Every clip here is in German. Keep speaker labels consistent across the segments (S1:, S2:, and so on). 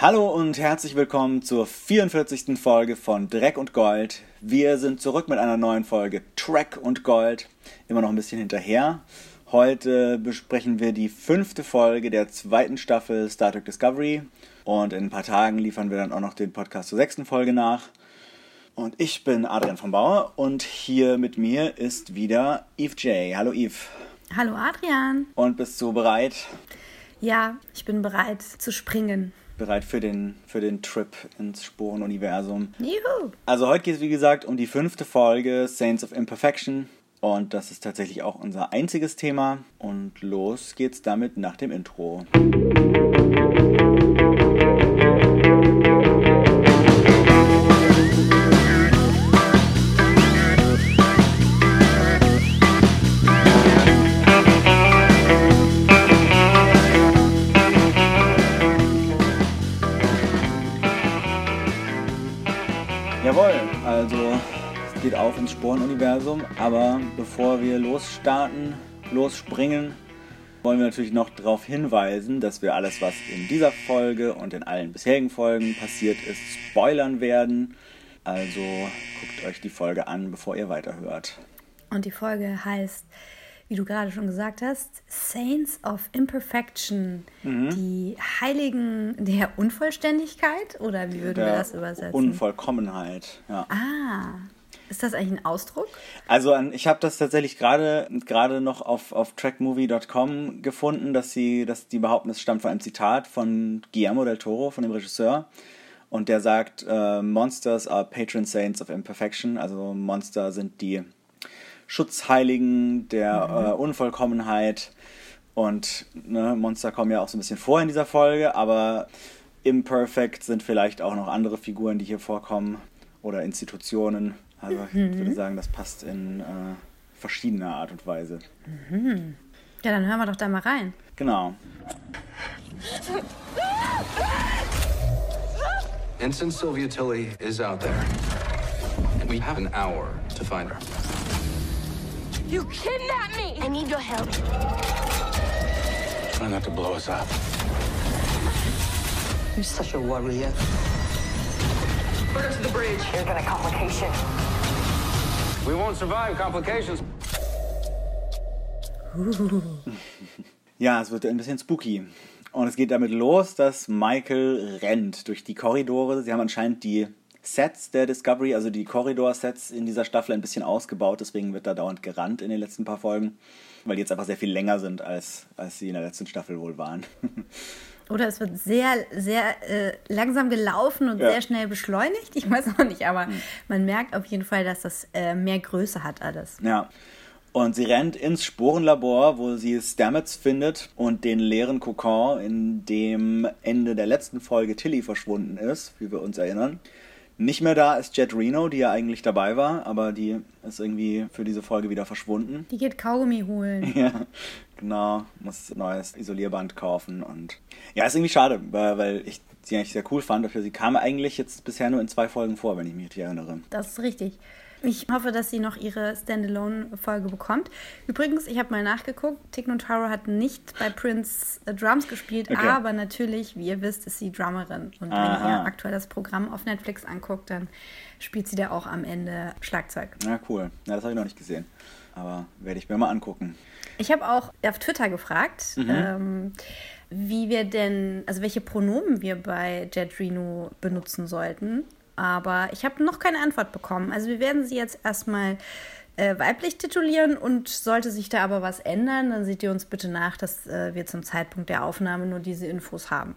S1: Hallo und herzlich willkommen zur 44. Folge von Dreck und Gold. Wir sind zurück mit einer neuen Folge Track und Gold. Immer noch ein bisschen hinterher. Heute besprechen wir die fünfte Folge der zweiten Staffel Star Trek Discovery. Und in ein paar Tagen liefern wir dann auch noch den Podcast zur sechsten Folge nach. Und ich bin Adrian von Bauer und hier mit mir ist wieder Eve J. Hallo Eve.
S2: Hallo Adrian.
S1: Und bist du bereit?
S2: Ja, ich bin bereit zu springen.
S1: Bereit für den, für den Trip ins Sporenuniversum.
S2: Juhu!
S1: Also heute geht es wie gesagt um die fünfte Folge Saints of Imperfection. Und das ist tatsächlich auch unser einziges Thema. Und los geht's damit nach dem Intro. Jawohl, ins Sporenuniversum, aber bevor wir losstarten, losspringen, wollen wir natürlich noch darauf hinweisen, dass wir alles, was in dieser Folge und in allen bisherigen Folgen passiert ist, spoilern werden. Also guckt euch die Folge an, bevor ihr weiterhört.
S2: Und die Folge heißt, wie du gerade schon gesagt hast, Saints of Imperfection.
S1: Mhm.
S2: Die Heiligen der Unvollständigkeit? Oder wie würden wir das übersetzen?
S1: Unvollkommenheit, ja.
S2: ah, ist das eigentlich ein Ausdruck?
S1: Also ich habe das tatsächlich gerade gerade noch auf, auf trackmovie.com gefunden, dass sie, dass die behaupten, es stammt von einem Zitat von Guillermo del Toro, von dem Regisseur. Und der sagt, äh, Monsters are patron saints of imperfection. Also Monster sind die Schutzheiligen der äh, Unvollkommenheit. Und ne, Monster kommen ja auch so ein bisschen vor in dieser Folge, aber imperfect sind vielleicht auch noch andere Figuren, die hier vorkommen oder Institutionen. Also ich würde sagen, das passt in äh, verschiedener Art und Weise.
S2: Ja, dann hören wir doch da mal rein.
S1: Genau.
S3: Ensign Sylvia Tilly is out there. And we have an hour to find her.
S4: You kidnapped me! I need your help.
S3: Try not to blow us up.
S5: You're such a warrior.
S3: Her to the bridge.
S5: There's been a complication.
S3: We won't survive complications.
S1: Ja, es wird ein bisschen spooky. Und es geht damit los, dass Michael rennt durch die Korridore. Sie haben anscheinend die Sets der Discovery, also die Korridor-Sets in dieser Staffel ein bisschen ausgebaut. Deswegen wird da dauernd gerannt in den letzten paar Folgen. Weil die jetzt einfach sehr viel länger sind, als, als sie in der letzten Staffel wohl waren.
S2: Oder es wird sehr, sehr äh, langsam gelaufen und
S1: Ja.
S2: sehr schnell beschleunigt. Ich weiß auch nicht, aber man merkt auf jeden Fall, dass das äh, mehr Größe hat alles.
S1: Ja. Und sie rennt ins Sporenlabor, wo sie Stamets findet und den leeren Kokon, in dem Ende der letzten Folge Tilly verschwunden ist, wie wir uns erinnern. Nicht mehr da ist Jet Reno, die ja eigentlich dabei war, aber die ist irgendwie für diese Folge wieder verschwunden.
S2: Die geht Kaugummi holen.
S1: Ja, genau. Muss neues Isolierband kaufen und ja, ist irgendwie schade, weil, ich sie eigentlich sehr cool fand. Dafür sie kam eigentlich jetzt bisher nur in zwei Folgen vor, wenn ich mich richtig erinnere.
S2: Das ist richtig. Ich hoffe, dass sie noch ihre Standalone-Folge bekommt. Übrigens, ich habe mal nachgeguckt, Tick Notaro hat nicht bei Prince äh, Drums gespielt,
S1: Okay.
S2: aber natürlich, wie ihr wisst, ist sie Drummerin. Und wenn
S1: Aha.
S2: ihr aktuell das Programm auf Netflix anguckt, dann spielt sie da auch am Ende Schlagzeug.
S1: Ja, cool. Ja, das habe ich noch nicht gesehen. Aber werde ich mir mal angucken.
S2: Ich habe auch auf Twitter gefragt, ähm, wie wir denn, also welche Pronomen wir bei Jet Reno benutzen sollten. Aber ich habe noch keine Antwort bekommen. Also wir werden sie jetzt erstmal äh, weiblich titulieren und sollte sich da aber was ändern, dann seht ihr uns bitte nach, dass äh, wir zum Zeitpunkt der Aufnahme nur diese Infos haben.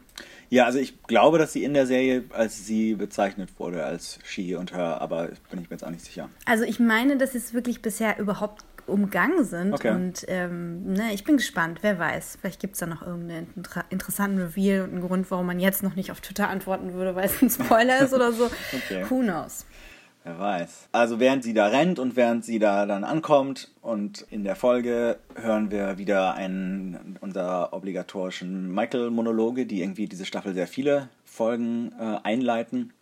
S1: Ja, also ich glaube, dass sie in der Serie als sie bezeichnet wurde, als she und her, aber bin ich mir jetzt auch nicht sicher.
S2: Also ich meine, dass es wirklich bisher überhaupt umgangen sind.
S1: Okay.
S2: Und ähm, ne, ich bin gespannt, wer weiß. Vielleicht gibt es da noch irgendeinen inter interessanten Reveal und einen Grund, warum man jetzt noch nicht auf Twitter antworten würde, weil es ein Spoiler ist oder so.
S1: Okay.
S2: Who knows?
S1: Wer weiß. Also während sie da rennt und während sie da dann ankommt und in der Folge hören wir wieder einen unserer obligatorischen Michael-Monologe, die irgendwie diese Staffel sehr viele Folgen äh, einleiten.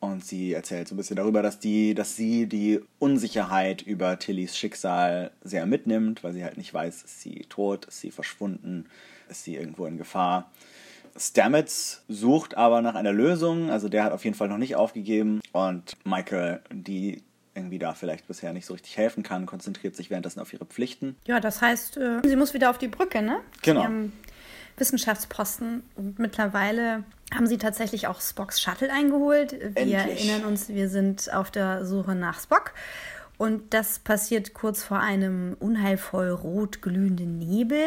S1: Und sie erzählt so ein bisschen darüber, dass, die, dass sie die Unsicherheit über Tillys Schicksal sehr mitnimmt, weil sie halt nicht weiß, ist sie tot, ist sie verschwunden, ist sie irgendwo in Gefahr. Stamets sucht aber nach einer Lösung. Also der hat auf jeden Fall noch nicht aufgegeben. Und Michael, die irgendwie da vielleicht bisher nicht so richtig helfen kann, konzentriert sich währenddessen auf ihre Pflichten.
S2: Ja, das heißt, äh, sie muss wieder auf die Brücke, ne?
S1: Genau.
S2: Zu ihrem Wissenschaftsposten. Und mittlerweile haben sie tatsächlich auch Spocks Shuttle eingeholt. Wir
S1: Endlich.
S2: erinnern uns, wir sind auf der Suche nach Spock. Und das passiert kurz vor einem unheilvoll rot glühenden Nebel,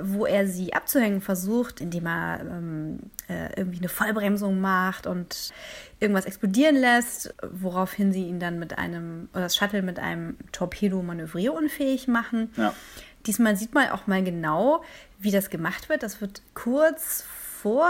S2: wo er sie abzuhängen versucht, indem er ähm, äh, irgendwie eine Vollbremsung macht und irgendwas explodieren lässt, woraufhin sie ihn dann mit einem, oder das Shuttle mit einem Torpedo manövrierunfähig machen.
S1: Ja.
S2: Diesmal sieht man auch mal genau, wie das gemacht wird. Das wird kurz vor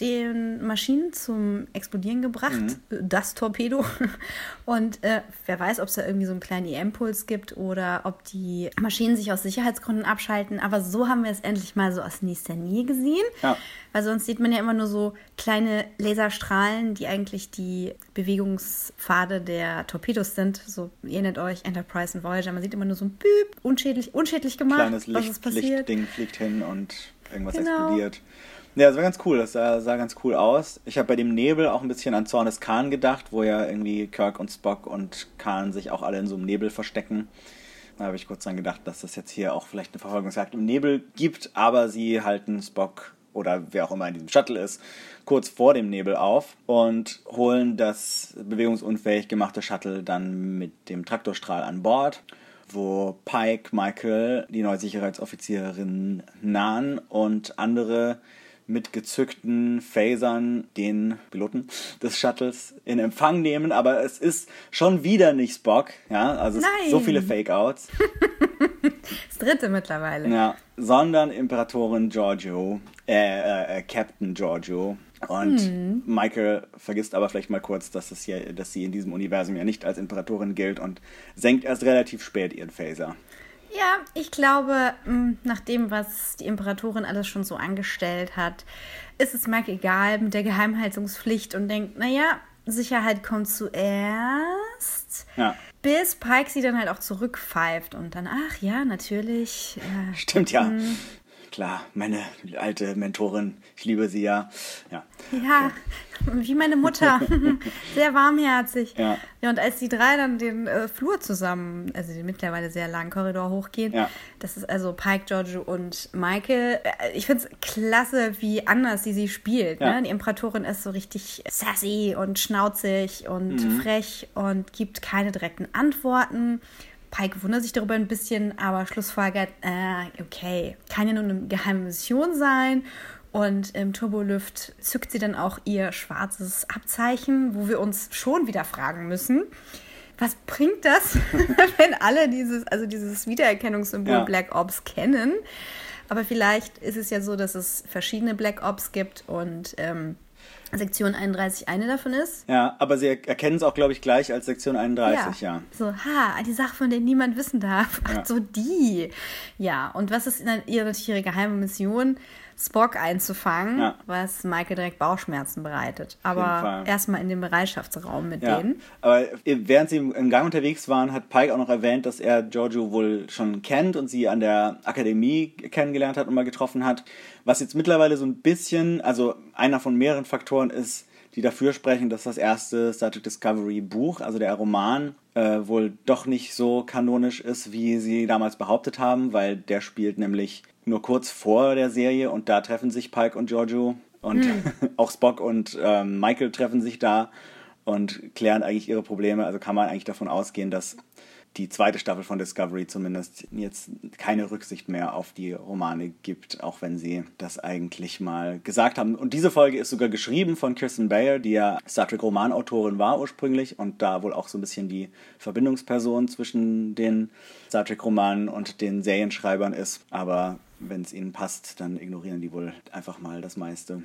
S2: den Maschinen zum Explodieren gebracht, das Torpedo. Und äh, wer weiß, ob es da irgendwie so einen kleinen EM-Puls gibt oder ob die Maschinen sich aus Sicherheitsgründen abschalten. Aber so haben wir es endlich mal so aus nächster Nähe gesehen.
S1: Ja.
S2: Weil sonst sieht man ja immer nur so kleine Laserstrahlen, die eigentlich die Bewegungspfade der Torpedos sind. So, ihr erinnert euch, Enterprise und Voyager. Man sieht immer nur so ein Büb, unschädlich, unschädlich gemacht,
S1: Kleines
S2: was ist
S1: Licht,
S2: passiert.
S1: Lichtding fliegt hin und irgendwas
S2: Genau.
S1: explodiert. Ja, das war ganz cool. Das sah, sah ganz cool aus. Ich habe bei dem Nebel auch ein bisschen an Zorn des Khan gedacht, wo ja irgendwie Kirk und Spock und Khan sich auch alle in so einem Nebel verstecken. Da habe ich kurz dran gedacht, dass das jetzt hier auch vielleicht eine Verfolgungsjagd im Nebel gibt, aber sie halten Spock oder wer auch immer in diesem Shuttle ist, kurz vor dem Nebel auf und holen das bewegungsunfähig gemachte Shuttle dann mit dem Traktorstrahl an Bord, wo Pike, Michael, die neue Sicherheitsoffizierin Nan und andere mit gezückten Phasern den Piloten des Shuttles in Empfang nehmen, aber es ist schon wieder nicht Spock, ja, also so viele Fake-Outs.
S2: Das dritte mittlerweile.
S1: Ja, sondern Imperatorin Giorgio, äh, äh, äh, Captain Giorgio. Und Michael vergisst aber vielleicht mal kurz, dass, es hier, dass sie in diesem Universum ja nicht als Imperatorin gilt und senkt erst relativ spät ihren Phaser.
S2: Ja, ich glaube, nach dem, was die Imperatorin alles schon so angestellt hat, ist es Mike egal mit der Geheimhaltungspflicht und denkt, naja, Sicherheit kommt zuerst.
S1: Ja,
S2: Bis Pike sie dann halt auch zurückpfeift und dann, ach ja, natürlich. Äh,
S1: stimmt ja. Klar, meine alte Mentorin, ich liebe sie ja. Ja,
S2: ja, wie meine Mutter. sehr warmherzig.
S1: Ja.
S2: ja, und als die drei dann den äh, Flur zusammen, also den mittlerweile sehr langen Korridor hochgehen,
S1: Ja.
S2: das ist also Pike, Giorgio und Michael. Äh, Ich finde es klasse, wie anders sie sie spielt.
S1: Ja.
S2: Ne? Die Imperatorin ist so richtig sassy und schnauzig und
S1: Mhm.
S2: frech und gibt keine direkten Antworten. Pike wundert sich darüber ein bisschen, aber schlussfolgert, äh, okay, kann ja nur eine geheime Mission sein. Und im Turbolift zückt sie dann auch ihr schwarzes Abzeichen, wo wir uns schon wieder fragen müssen, was bringt das, wenn alle dieses, also dieses Wiedererkennungssymbol
S1: Ja.
S2: Black Ops kennen? Aber vielleicht ist es ja so, dass es verschiedene Black Ops gibt und ähm, Sektion 31 eine davon ist.
S1: ja aber sie erkennen es auch, glaube ich, gleich als Sektion 31, ja.
S2: So, ha, die Sache, von der niemand wissen darf. Ach
S1: Ja.
S2: so, die. Ja, und was ist dann ihre, ihre geheime Mission? Spock einzufangen,
S1: Ja.
S2: was Michael direkt Bauchschmerzen bereitet. Aber erstmal in den Bereitschaftsraum mit
S1: Ja,
S2: denen.
S1: aber während sie im Gang unterwegs waren, hat Pike auch noch erwähnt, dass er Giorgio wohl schon kennt und sie an der Akademie kennengelernt hat und mal getroffen hat. Was jetzt mittlerweile so ein bisschen, also einer von mehreren Faktoren ist, die dafür sprechen, dass das erste Star Trek Discovery Buch, also der Roman, äh, wohl doch nicht so kanonisch ist, wie sie damals behauptet haben, weil der spielt nämlich nur kurz vor der Serie und da treffen sich Pike und Giorgio und auch Spock und ähm, Michael treffen sich da und klären eigentlich ihre Probleme. Also kann man eigentlich davon ausgehen, dass die zweite Staffel von Discovery zumindest jetzt keine Rücksicht mehr auf die Romane gibt, auch wenn sie das eigentlich mal gesagt haben. Und diese Folge ist sogar geschrieben von Kirsten Bayer, die ja Star Trek Romanautorin war ursprünglich und da wohl auch so ein bisschen die Verbindungsperson zwischen den Star Trek Romanen und den Serienschreibern ist. Aber wenn es ihnen passt, dann ignorieren die wohl einfach mal das meiste.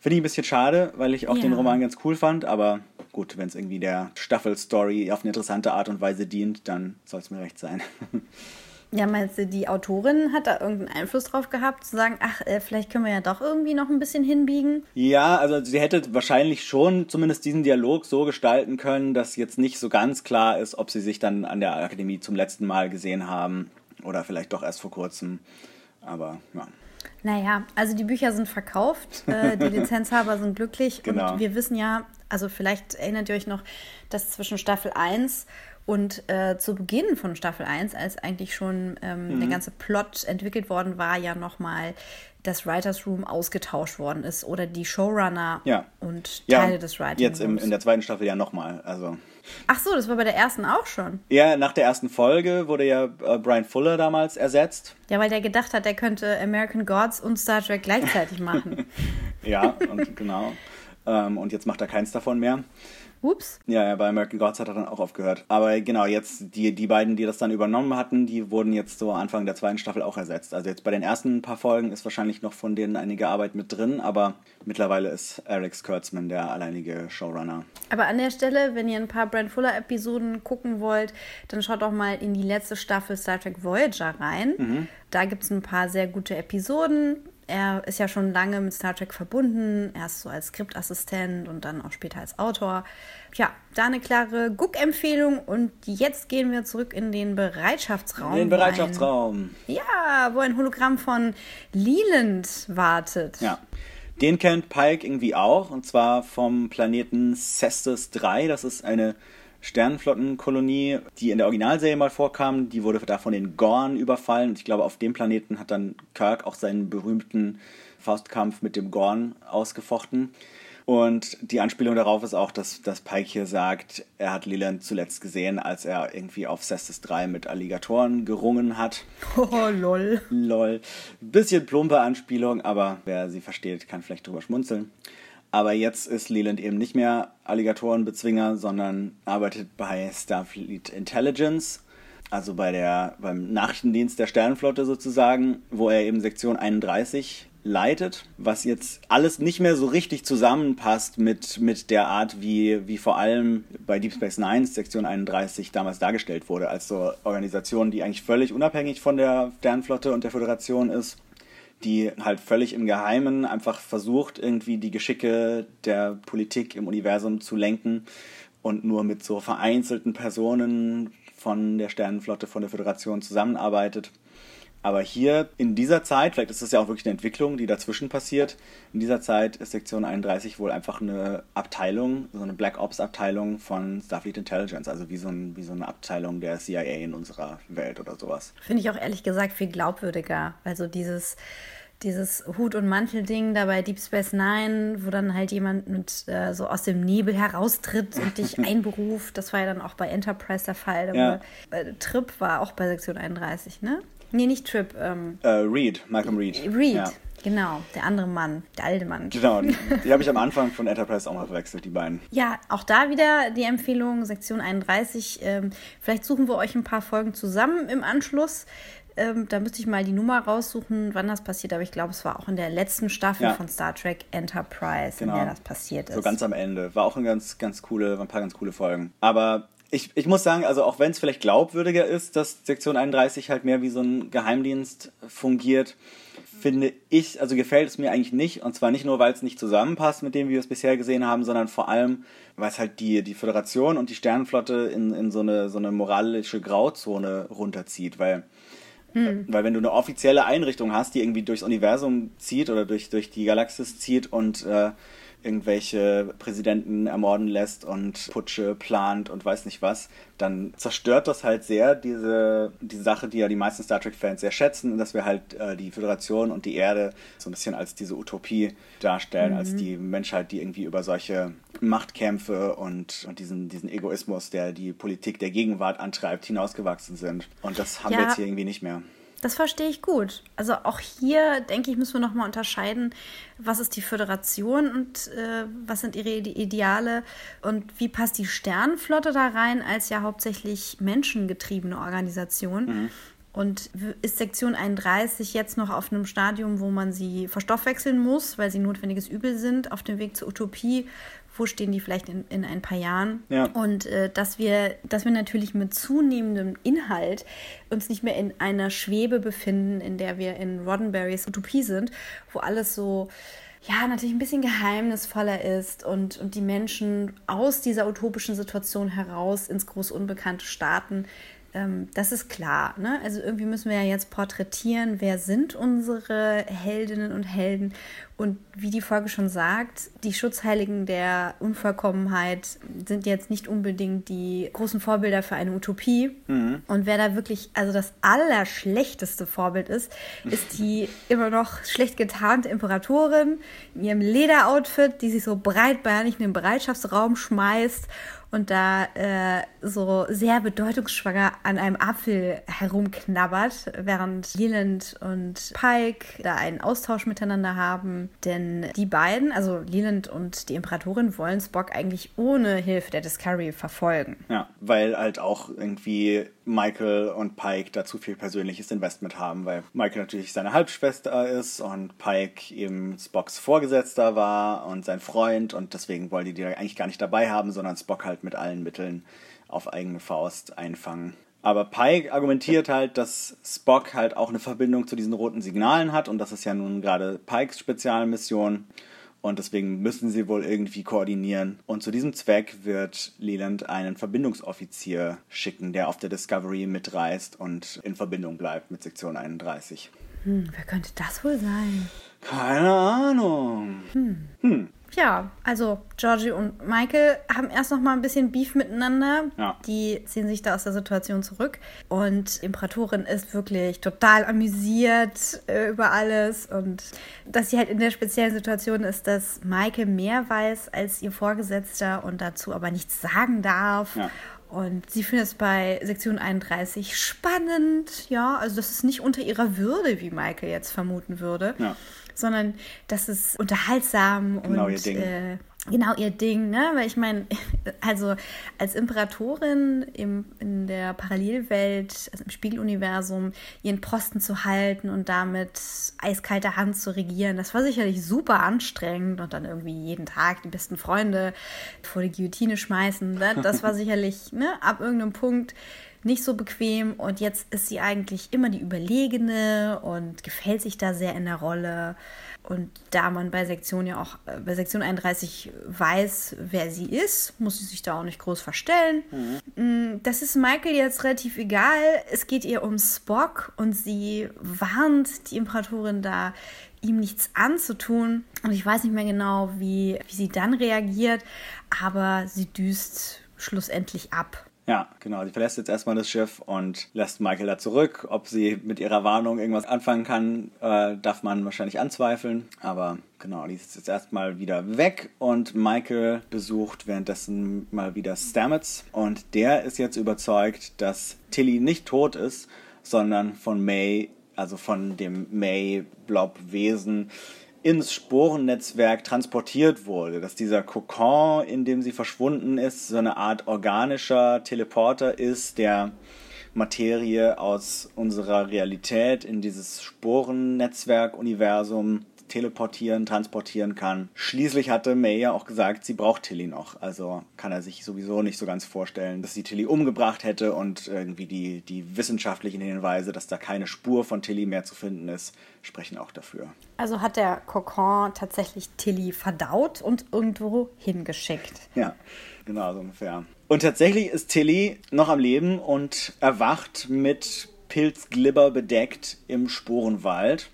S1: Finde ich ein bisschen schade, weil ich auch
S2: Ja.
S1: den Roman ganz cool fand, aber gut, wenn es irgendwie der Staffelstory auf eine interessante Art und Weise dient, dann soll es mir recht sein.
S2: Ja, meinst du, die Autorin hat da irgendeinen Einfluss drauf gehabt, zu sagen, ach, äh, vielleicht können wir ja doch irgendwie noch ein bisschen hinbiegen?
S1: ja, also sie hätte wahrscheinlich schon zumindest diesen Dialog so gestalten können, dass jetzt nicht so ganz klar ist, ob sie sich dann an der Akademie zum letzten Mal gesehen haben oder vielleicht doch erst vor kurzem. Aber ja.
S2: Naja, also die Bücher sind verkauft, äh, die Lizenzhaber sind glücklich
S1: Genau.
S2: und wir wissen ja, also vielleicht erinnert ihr euch noch, dass zwischen Staffel 1 und äh, zu Beginn von Staffel 1, als eigentlich schon ähm,
S1: Mhm.
S2: der ganze Plot entwickelt worden war, ja nochmal das Writers Room ausgetauscht worden ist oder die Showrunner
S1: Ja.
S2: und
S1: Ja,
S2: Teile
S1: und
S2: des Writing
S1: jetzt im,
S2: Rooms.
S1: in der zweiten Staffel ja nochmal. Also
S2: Ach so, das war bei der ersten auch schon.
S1: ja, nach der ersten Folge wurde ja äh, Brian Fuller damals ersetzt.
S2: Ja, weil der gedacht hat, er könnte American Gods und Star Trek gleichzeitig machen.
S1: Ja, und genau. Ähm, und jetzt macht er keins davon mehr.
S2: Ups.
S1: Ja, ja, bei American Gods hat er dann auch aufgehört. Aber genau, jetzt die, die beiden, die das dann übernommen hatten, die wurden jetzt so Anfang der zweiten Staffel auch ersetzt. Also jetzt bei den ersten paar Folgen ist wahrscheinlich noch von denen einige Arbeit mit drin, aber mittlerweile ist Alex Kurtzman der alleinige Showrunner.
S2: Aber an der Stelle, wenn ihr ein paar Brand Fuller-Episoden gucken wollt, dann schaut doch mal in die letzte Staffel Star Trek Voyager rein. Da gibt es ein paar sehr gute Episoden. Er ist ja schon lange mit Star Trek verbunden. Erst so als Skriptassistent und dann auch später als Autor. Ja, da eine klare Guck-Empfehlung. Und jetzt gehen wir zurück in den Bereitschaftsraum.
S1: Den
S2: wo ein-
S1: Bereitschaftsraum.
S2: Ja, wo ein Hologramm von Leland wartet.
S1: Ja. Den kennt Pike irgendwie auch, und zwar vom Planeten Cestus 3. Das ist eine Sternenflottenkolonie, die in der Originalserie mal vorkam. Die wurde da von den Gorn überfallen. Und ich glaube, auf dem Planeten hat dann Kirk auch seinen berühmten Faustkampf mit dem Gorn ausgefochten. Und die Anspielung darauf ist auch, dass, dass Pike hier sagt, er hat Leland zuletzt gesehen, als er irgendwie auf Cestus 3 mit Alligatoren gerungen hat.
S2: Oh, lol.
S1: Lol. Bisschen plumpe Anspielung, aber wer sie versteht, kann vielleicht drüber schmunzeln. Aber jetzt ist Leland eben nicht mehr Alligatorenbezwinger, sondern arbeitet bei Starfleet Intelligence, also bei der, beim Nachrichtendienst der Sternenflotte sozusagen, wo er eben Sektion 31 leitet, was jetzt alles nicht mehr so richtig zusammenpasst mit, mit der Art, wie, wie vor allem bei Deep Space Nine Sektion 31 damals dargestellt wurde, als so Organisation, die eigentlich völlig unabhängig von der Sternenflotte und der Föderation ist die halt völlig im Geheimen einfach versucht, irgendwie die Geschicke der Politik im Universum zu lenken und nur mit so vereinzelten Personen von der Sternenflotte, von der Föderation zusammenarbeitet. Aber hier in dieser Zeit, vielleicht ist das ja auch wirklich eine Entwicklung, die dazwischen passiert, in dieser Zeit ist Sektion 31 wohl einfach eine Abteilung, so eine Black Ops Abteilung von Starfleet Intelligence, also wie so, ein, wie so eine Abteilung der CIA in unserer Welt oder sowas.
S2: Finde ich auch ehrlich gesagt viel glaubwürdiger. Also dieses, dieses Hut- und Mantel-Ding da bei Deep Space Nine, wo dann halt jemand mit äh, so aus dem Nebel heraustritt und dich einberuft. Das war ja dann auch bei Enterprise der Fall.
S1: Ja.
S2: war, äh, Trip war auch bei Sektion 31, ne? Nee, nicht Trip. Ähm,
S1: Äh, Reed, Malcolm Reed.
S2: Reed,
S1: Ja.
S2: genau. Der andere Mann, der alte Mann.
S1: Genau, die, habe ich am Anfang von Enterprise auch mal verwechselt, die beiden.
S2: Ja, auch da wieder die Empfehlung, Sektion 31. Ähm, vielleicht suchen wir euch ein paar Folgen zusammen im Anschluss. Ähm, da müsste ich mal die Nummer raussuchen, wann das passiert. Aber ich glaube, es war auch in der letzten Staffel
S1: Ja.
S2: von Star Trek Enterprise,
S1: Genau.
S2: in der das passiert ist.
S1: So ganz am Ende. War auch ein ganz, ganz coole, ein paar ganz coole Folgen. Aber ich, ich muss sagen, also auch wenn es vielleicht glaubwürdiger ist, dass Sektion 31 halt mehr wie so ein Geheimdienst fungiert, finde ich, also gefällt es mir eigentlich nicht. Und zwar nicht nur, weil es nicht zusammenpasst mit dem, wie wir es bisher gesehen haben, sondern vor allem, weil es halt die, die Föderation und die Sternenflotte in, in so, eine, so eine moralische Grauzone runterzieht. Weil Weil wenn du eine offizielle Einrichtung hast, die irgendwie durchs Universum zieht oder durch, durch die Galaxis zieht und äh, irgendwelche Präsidenten ermorden lässt und Putsche plant und weiß nicht was, dann zerstört das halt sehr diese, die Sache, die ja die meisten Star Trek-Fans sehr schätzen, dass wir halt äh, die Föderation und die Erde so ein bisschen als diese Utopie darstellen, als die Menschheit, die irgendwie über solche Machtkämpfe und, und diesen, diesen Egoismus, der die Politik der Gegenwart antreibt, hinausgewachsen sind. Und das haben wir
S2: Ja.
S1: jetzt hier irgendwie nicht mehr.
S2: Das verstehe ich gut. Also auch hier, denke ich, müssen wir nochmal unterscheiden, was ist die Föderation und äh, was sind ihre Ide- Ideale und wie passt die Sternenflotte da rein als ja hauptsächlich menschengetriebene Organisation. Und w- ist Sektion 31 jetzt noch auf einem Stadium, wo man sie verstoffwechseln muss, weil sie notwendiges Übel sind, auf dem Weg zur Utopie? Wo stehen die vielleicht in, in ein paar Jahren?
S1: Ja.
S2: Und äh, dass wir, dass wir natürlich mit zunehmendem Inhalt uns nicht mehr in einer Schwebe befinden, in der wir in Roddenberrys Utopie sind, wo alles so ja, natürlich ein bisschen geheimnisvoller ist und, und die Menschen aus dieser utopischen Situation heraus ins große Unbekannte starten. Ähm, das ist klar. Ne? Also irgendwie müssen wir ja jetzt porträtieren, wer sind unsere Heldinnen und Helden. Und wie die Folge schon sagt, die Schutzheiligen der Unvollkommenheit sind jetzt nicht unbedingt die großen Vorbilder für eine Utopie. Mhm. Und wer da wirklich, also das allerschlechteste Vorbild ist, ist die immer noch schlecht getarnte Imperatorin in ihrem Lederoutfit, die sich so breitbeinig in den Bereitschaftsraum schmeißt und da äh, so sehr bedeutungsschwanger an einem Apfel herumknabbert, während Leland und Pike da einen Austausch miteinander haben. Denn die beiden, also Leland und die Imperatorin, wollen Spock eigentlich ohne Hilfe der Discovery verfolgen.
S1: Ja, weil halt auch irgendwie Michael und Pike da zu viel persönliches Investment haben, weil Michael natürlich seine Halbschwester ist und Pike eben Spocks Vorgesetzter war und sein Freund und deswegen wollen die die eigentlich gar nicht dabei haben, sondern Spock halt mit allen Mitteln auf eigene Faust einfangen. Aber Pike argumentiert halt, dass Spock halt auch eine Verbindung zu diesen roten Signalen hat und das ist ja nun gerade Pikes Spezialmission und deswegen müssen sie wohl irgendwie koordinieren. Und zu diesem Zweck wird Leland einen Verbindungsoffizier schicken, der auf der Discovery mitreist und in Verbindung bleibt mit Sektion 31.
S2: Hm, wer könnte das wohl sein?
S1: Keine Ahnung.
S2: Hm. Hm. Ja, also Georgie und Michael haben erst noch mal ein bisschen Beef miteinander. Ja. Die ziehen sich da aus der Situation zurück. Und Imperatorin ist wirklich total amüsiert äh, über alles. Und dass sie halt in der speziellen Situation ist, dass Michael mehr weiß als ihr Vorgesetzter und dazu aber nichts sagen darf. Ja. Und sie findet es bei Sektion 31 spannend, ja. Also das ist nicht unter ihrer Würde, wie Michael jetzt vermuten würde. Ja sondern das ist unterhaltsam genau und ihr Ding. Äh, genau ihr Ding, ne? Weil ich meine, also als Imperatorin im, in der Parallelwelt, also im Spiegeluniversum, ihren Posten zu halten und damit eiskalter Hand zu regieren, das war sicherlich super anstrengend und dann irgendwie jeden Tag die besten Freunde vor die Guillotine schmeißen. Ne? Das war sicherlich, ne, ab irgendeinem Punkt nicht so bequem und jetzt ist sie eigentlich immer die Überlegene und gefällt sich da sehr in der Rolle. Und da man bei Sektion ja auch, äh, bei Sektion 31 weiß, wer sie ist, muss sie sich da auch nicht groß verstellen. Mhm. Das ist Michael jetzt relativ egal. Es geht ihr um Spock und sie warnt die Imperatorin da, ihm nichts anzutun. Und ich weiß nicht mehr genau, wie, wie sie dann reagiert, aber sie düst schlussendlich ab.
S1: Ja, genau. Sie verlässt jetzt erstmal das Schiff und lässt Michael da zurück. Ob sie mit ihrer Warnung irgendwas anfangen kann, äh, darf man wahrscheinlich anzweifeln. Aber genau, die ist jetzt erstmal wieder weg und Michael besucht währenddessen mal wieder Stamets. Und der ist jetzt überzeugt, dass Tilly nicht tot ist, sondern von May, also von dem May-Blob-Wesen, ins Sporennetzwerk transportiert wurde, dass dieser Kokon, in dem sie verschwunden ist, so eine Art organischer Teleporter ist, der Materie aus unserer Realität in dieses Sporennetzwerk-Universum teleportieren, transportieren kann. Schließlich hatte May ja auch gesagt, sie braucht Tilly noch. Also kann er sich sowieso nicht so ganz vorstellen, dass sie Tilly umgebracht hätte und irgendwie die, die wissenschaftlichen Hinweise, dass da keine Spur von Tilly mehr zu finden ist, sprechen auch dafür.
S2: Also hat der Kokon tatsächlich Tilly verdaut und irgendwo hingeschickt.
S1: Ja, genau so ungefähr. Und tatsächlich ist Tilly noch am Leben und erwacht mit Pilzglibber bedeckt im Sporenwald.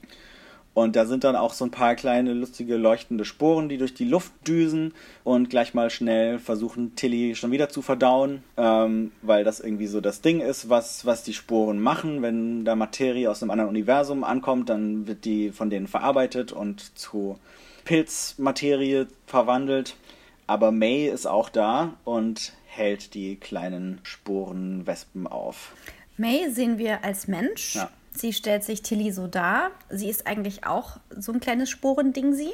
S1: Und da sind dann auch so ein paar kleine lustige leuchtende Sporen, die durch die Luft düsen und gleich mal schnell versuchen, Tilly schon wieder zu verdauen, ähm, weil das irgendwie so das Ding ist, was, was die Sporen machen. Wenn da Materie aus einem anderen Universum ankommt, dann wird die von denen verarbeitet und zu Pilzmaterie verwandelt. Aber May ist auch da und hält die kleinen Sporenwespen auf.
S2: May sehen wir als Mensch. Ja. Sie stellt sich Tilly so dar. Sie ist eigentlich auch so ein kleines Sporending, sie.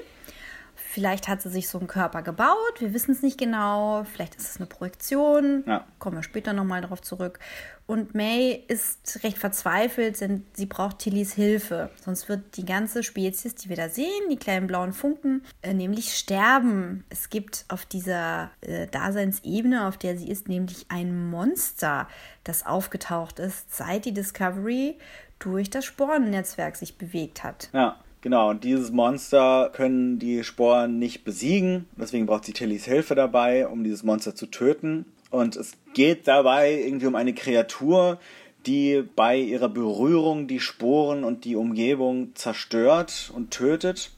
S2: Vielleicht hat sie sich so einen Körper gebaut, wir wissen es nicht genau. Vielleicht ist es eine Projektion. Ja. Kommen wir später nochmal darauf zurück. Und May ist recht verzweifelt, denn sie braucht Tillys Hilfe. Sonst wird die ganze Spezies, die wir da sehen, die kleinen blauen Funken, äh, nämlich sterben. Es gibt auf dieser äh, Daseinsebene, auf der sie ist, nämlich ein Monster, das aufgetaucht ist, seit die Discovery durch das Sporennetzwerk sich bewegt hat.
S1: Ja. Genau, und dieses Monster können die Sporen nicht besiegen. Deswegen braucht sie Tillys Hilfe dabei, um dieses Monster zu töten. Und es geht dabei irgendwie um eine Kreatur, die bei ihrer Berührung die Sporen und die Umgebung zerstört und tötet.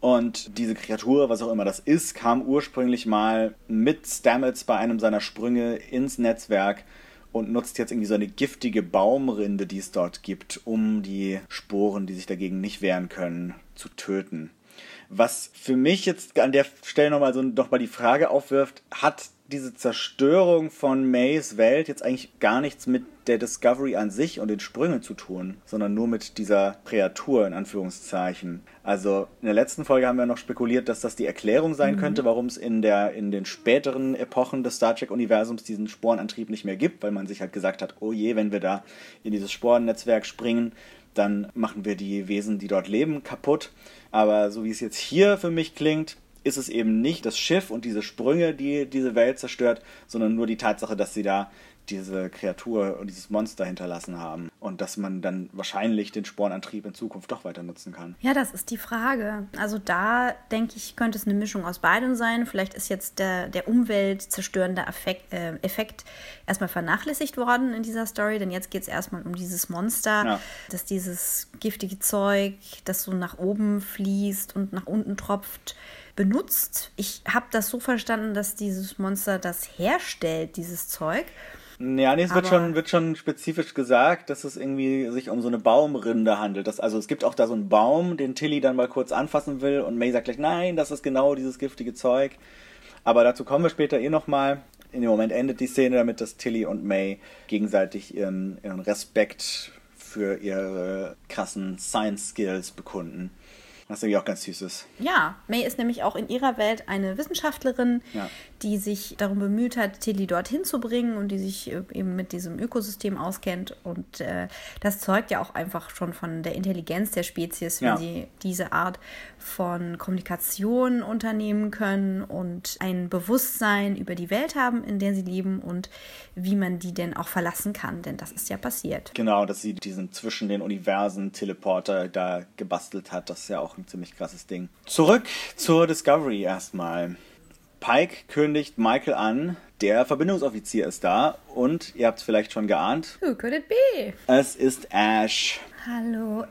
S1: Und diese Kreatur, was auch immer das ist, kam ursprünglich mal mit Stamets bei einem seiner Sprünge ins Netzwerk und nutzt jetzt irgendwie so eine giftige Baumrinde, die es dort gibt, um die Sporen, die sich dagegen nicht wehren können, zu töten. Was für mich jetzt an der Stelle nochmal so nochmal die Frage aufwirft, hat diese Zerstörung von Mays Welt jetzt eigentlich gar nichts mit der Discovery an sich und den Sprüngen zu tun, sondern nur mit dieser Kreatur in Anführungszeichen. Also in der letzten Folge haben wir noch spekuliert, dass das die Erklärung sein mhm. könnte, warum es in, der, in den späteren Epochen des Star Trek-Universums diesen Sporenantrieb nicht mehr gibt, weil man sich halt gesagt hat, oh je, wenn wir da in dieses Sporennetzwerk springen, dann machen wir die Wesen, die dort leben, kaputt. Aber so wie es jetzt hier für mich klingt, ist es eben nicht das Schiff und diese Sprünge, die diese Welt zerstört, sondern nur die Tatsache, dass sie da diese Kreatur und dieses Monster hinterlassen haben und dass man dann wahrscheinlich den Spornantrieb in Zukunft doch weiter nutzen kann.
S2: Ja, das ist die Frage. Also da denke ich, könnte es eine Mischung aus beidem sein. Vielleicht ist jetzt der, der umweltzerstörende Effekt, äh, Effekt erstmal vernachlässigt worden in dieser Story, denn jetzt geht es erstmal um dieses Monster, ja. dass dieses giftige Zeug, das so nach oben fließt und nach unten tropft, benutzt. Ich habe das so verstanden, dass dieses Monster das herstellt, dieses Zeug.
S1: Ja, nee, es wird schon, wird schon spezifisch gesagt, dass es irgendwie sich um so eine Baumrinde handelt. Das, also es gibt auch da so einen Baum, den Tilly dann mal kurz anfassen will und May sagt gleich, nein, das ist genau dieses giftige Zeug. Aber dazu kommen wir später eh nochmal. In dem Moment endet die Szene damit, dass Tilly und May gegenseitig ihren, ihren Respekt für ihre krassen Science Skills bekunden. Was irgendwie auch ganz süß ist.
S2: Ja, May ist nämlich auch in ihrer Welt eine Wissenschaftlerin, ja. die sich darum bemüht hat, Tilly dorthin zu bringen und die sich äh, eben mit diesem Ökosystem auskennt. Und äh, das zeugt ja auch einfach schon von der Intelligenz der Spezies, wenn ja. sie diese Art von Kommunikation unternehmen können und ein Bewusstsein über die Welt haben, in der sie leben und wie man die denn auch verlassen kann. Denn das ist ja passiert.
S1: Genau, dass sie diesen zwischen den Universen Teleporter da gebastelt hat. Das ist ja auch ein ziemlich krasses Ding. Zurück zur Discovery erstmal. Pike kündigt Michael an, der Verbindungsoffizier ist da und ihr habt es vielleicht schon geahnt.
S2: Who could it be?
S1: Es ist Ash.
S2: Hallo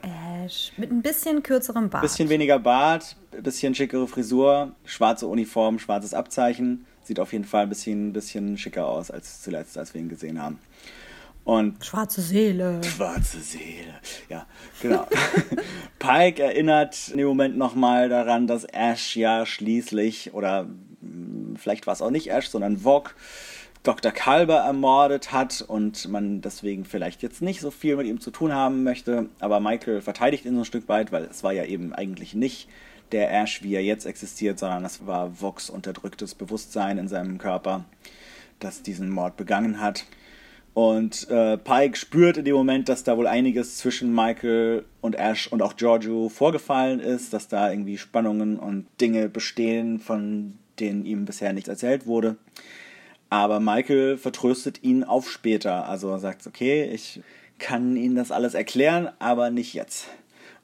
S2: Ash. Mit ein bisschen kürzerem Bart.
S1: Bisschen weniger Bart, bisschen schickere Frisur, schwarze Uniform, schwarzes Abzeichen. Sieht auf jeden Fall ein bisschen, bisschen schicker aus als zuletzt, als wir ihn gesehen haben. Und
S2: schwarze Seele.
S1: Schwarze Seele. Ja, genau. Pike erinnert in dem Moment nochmal daran, dass Ash ja schließlich, oder hm, vielleicht war es auch nicht Ash, sondern Vog, Dr. Kalber ermordet hat und man deswegen vielleicht jetzt nicht so viel mit ihm zu tun haben möchte. Aber Michael verteidigt ihn so ein Stück weit, weil es war ja eben eigentlich nicht der Ash, wie er jetzt existiert, sondern es war Vox unterdrücktes Bewusstsein in seinem Körper, das diesen Mord begangen hat. Und äh, Pike spürt in dem Moment, dass da wohl einiges zwischen Michael und Ash und auch Giorgio vorgefallen ist, dass da irgendwie Spannungen und Dinge bestehen, von denen ihm bisher nichts erzählt wurde. Aber Michael vertröstet ihn auf später. Also sagt, okay, ich kann Ihnen das alles erklären, aber nicht jetzt.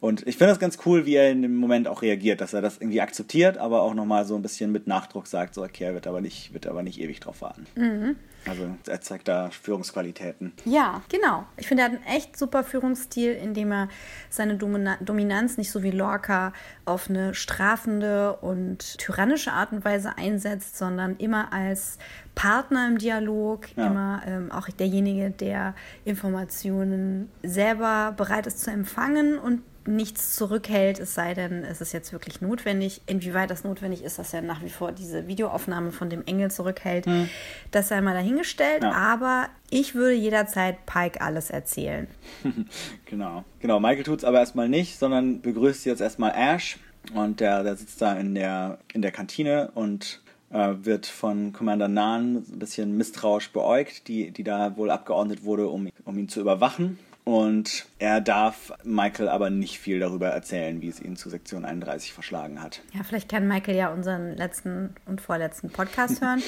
S1: Und ich finde das ganz cool, wie er in dem Moment auch reagiert, dass er das irgendwie akzeptiert, aber auch nochmal so ein bisschen mit Nachdruck sagt, so, okay, er wird aber nicht, wird aber nicht ewig drauf warten. Mhm. Also er zeigt da Führungsqualitäten.
S2: Ja, genau. Ich finde, er hat einen echt super Führungsstil, indem er seine Domina Dominanz nicht so wie Lorca auf eine strafende und tyrannische Art und Weise einsetzt, sondern immer als Partner im Dialog, ja. immer ähm, auch derjenige, der Informationen selber bereit ist zu empfangen und nichts zurückhält, es sei denn, es ist jetzt wirklich notwendig. Inwieweit das notwendig ist, dass er nach wie vor diese Videoaufnahme von dem Engel zurückhält, hm. das sei mal dahingestellt. Ja. Aber ich würde jederzeit Pike alles erzählen.
S1: genau. Genau, Michael tut es aber erstmal nicht, sondern begrüßt jetzt erstmal Ash. Und der, der sitzt da in der, in der Kantine und äh, wird von Commander Nahn ein bisschen misstrauisch beäugt, die, die da wohl abgeordnet wurde, um, um ihn zu überwachen. Und er darf Michael aber nicht viel darüber erzählen, wie es ihn zu Sektion 31 verschlagen hat.
S2: Ja, vielleicht kann Michael ja unseren letzten und vorletzten Podcast hören.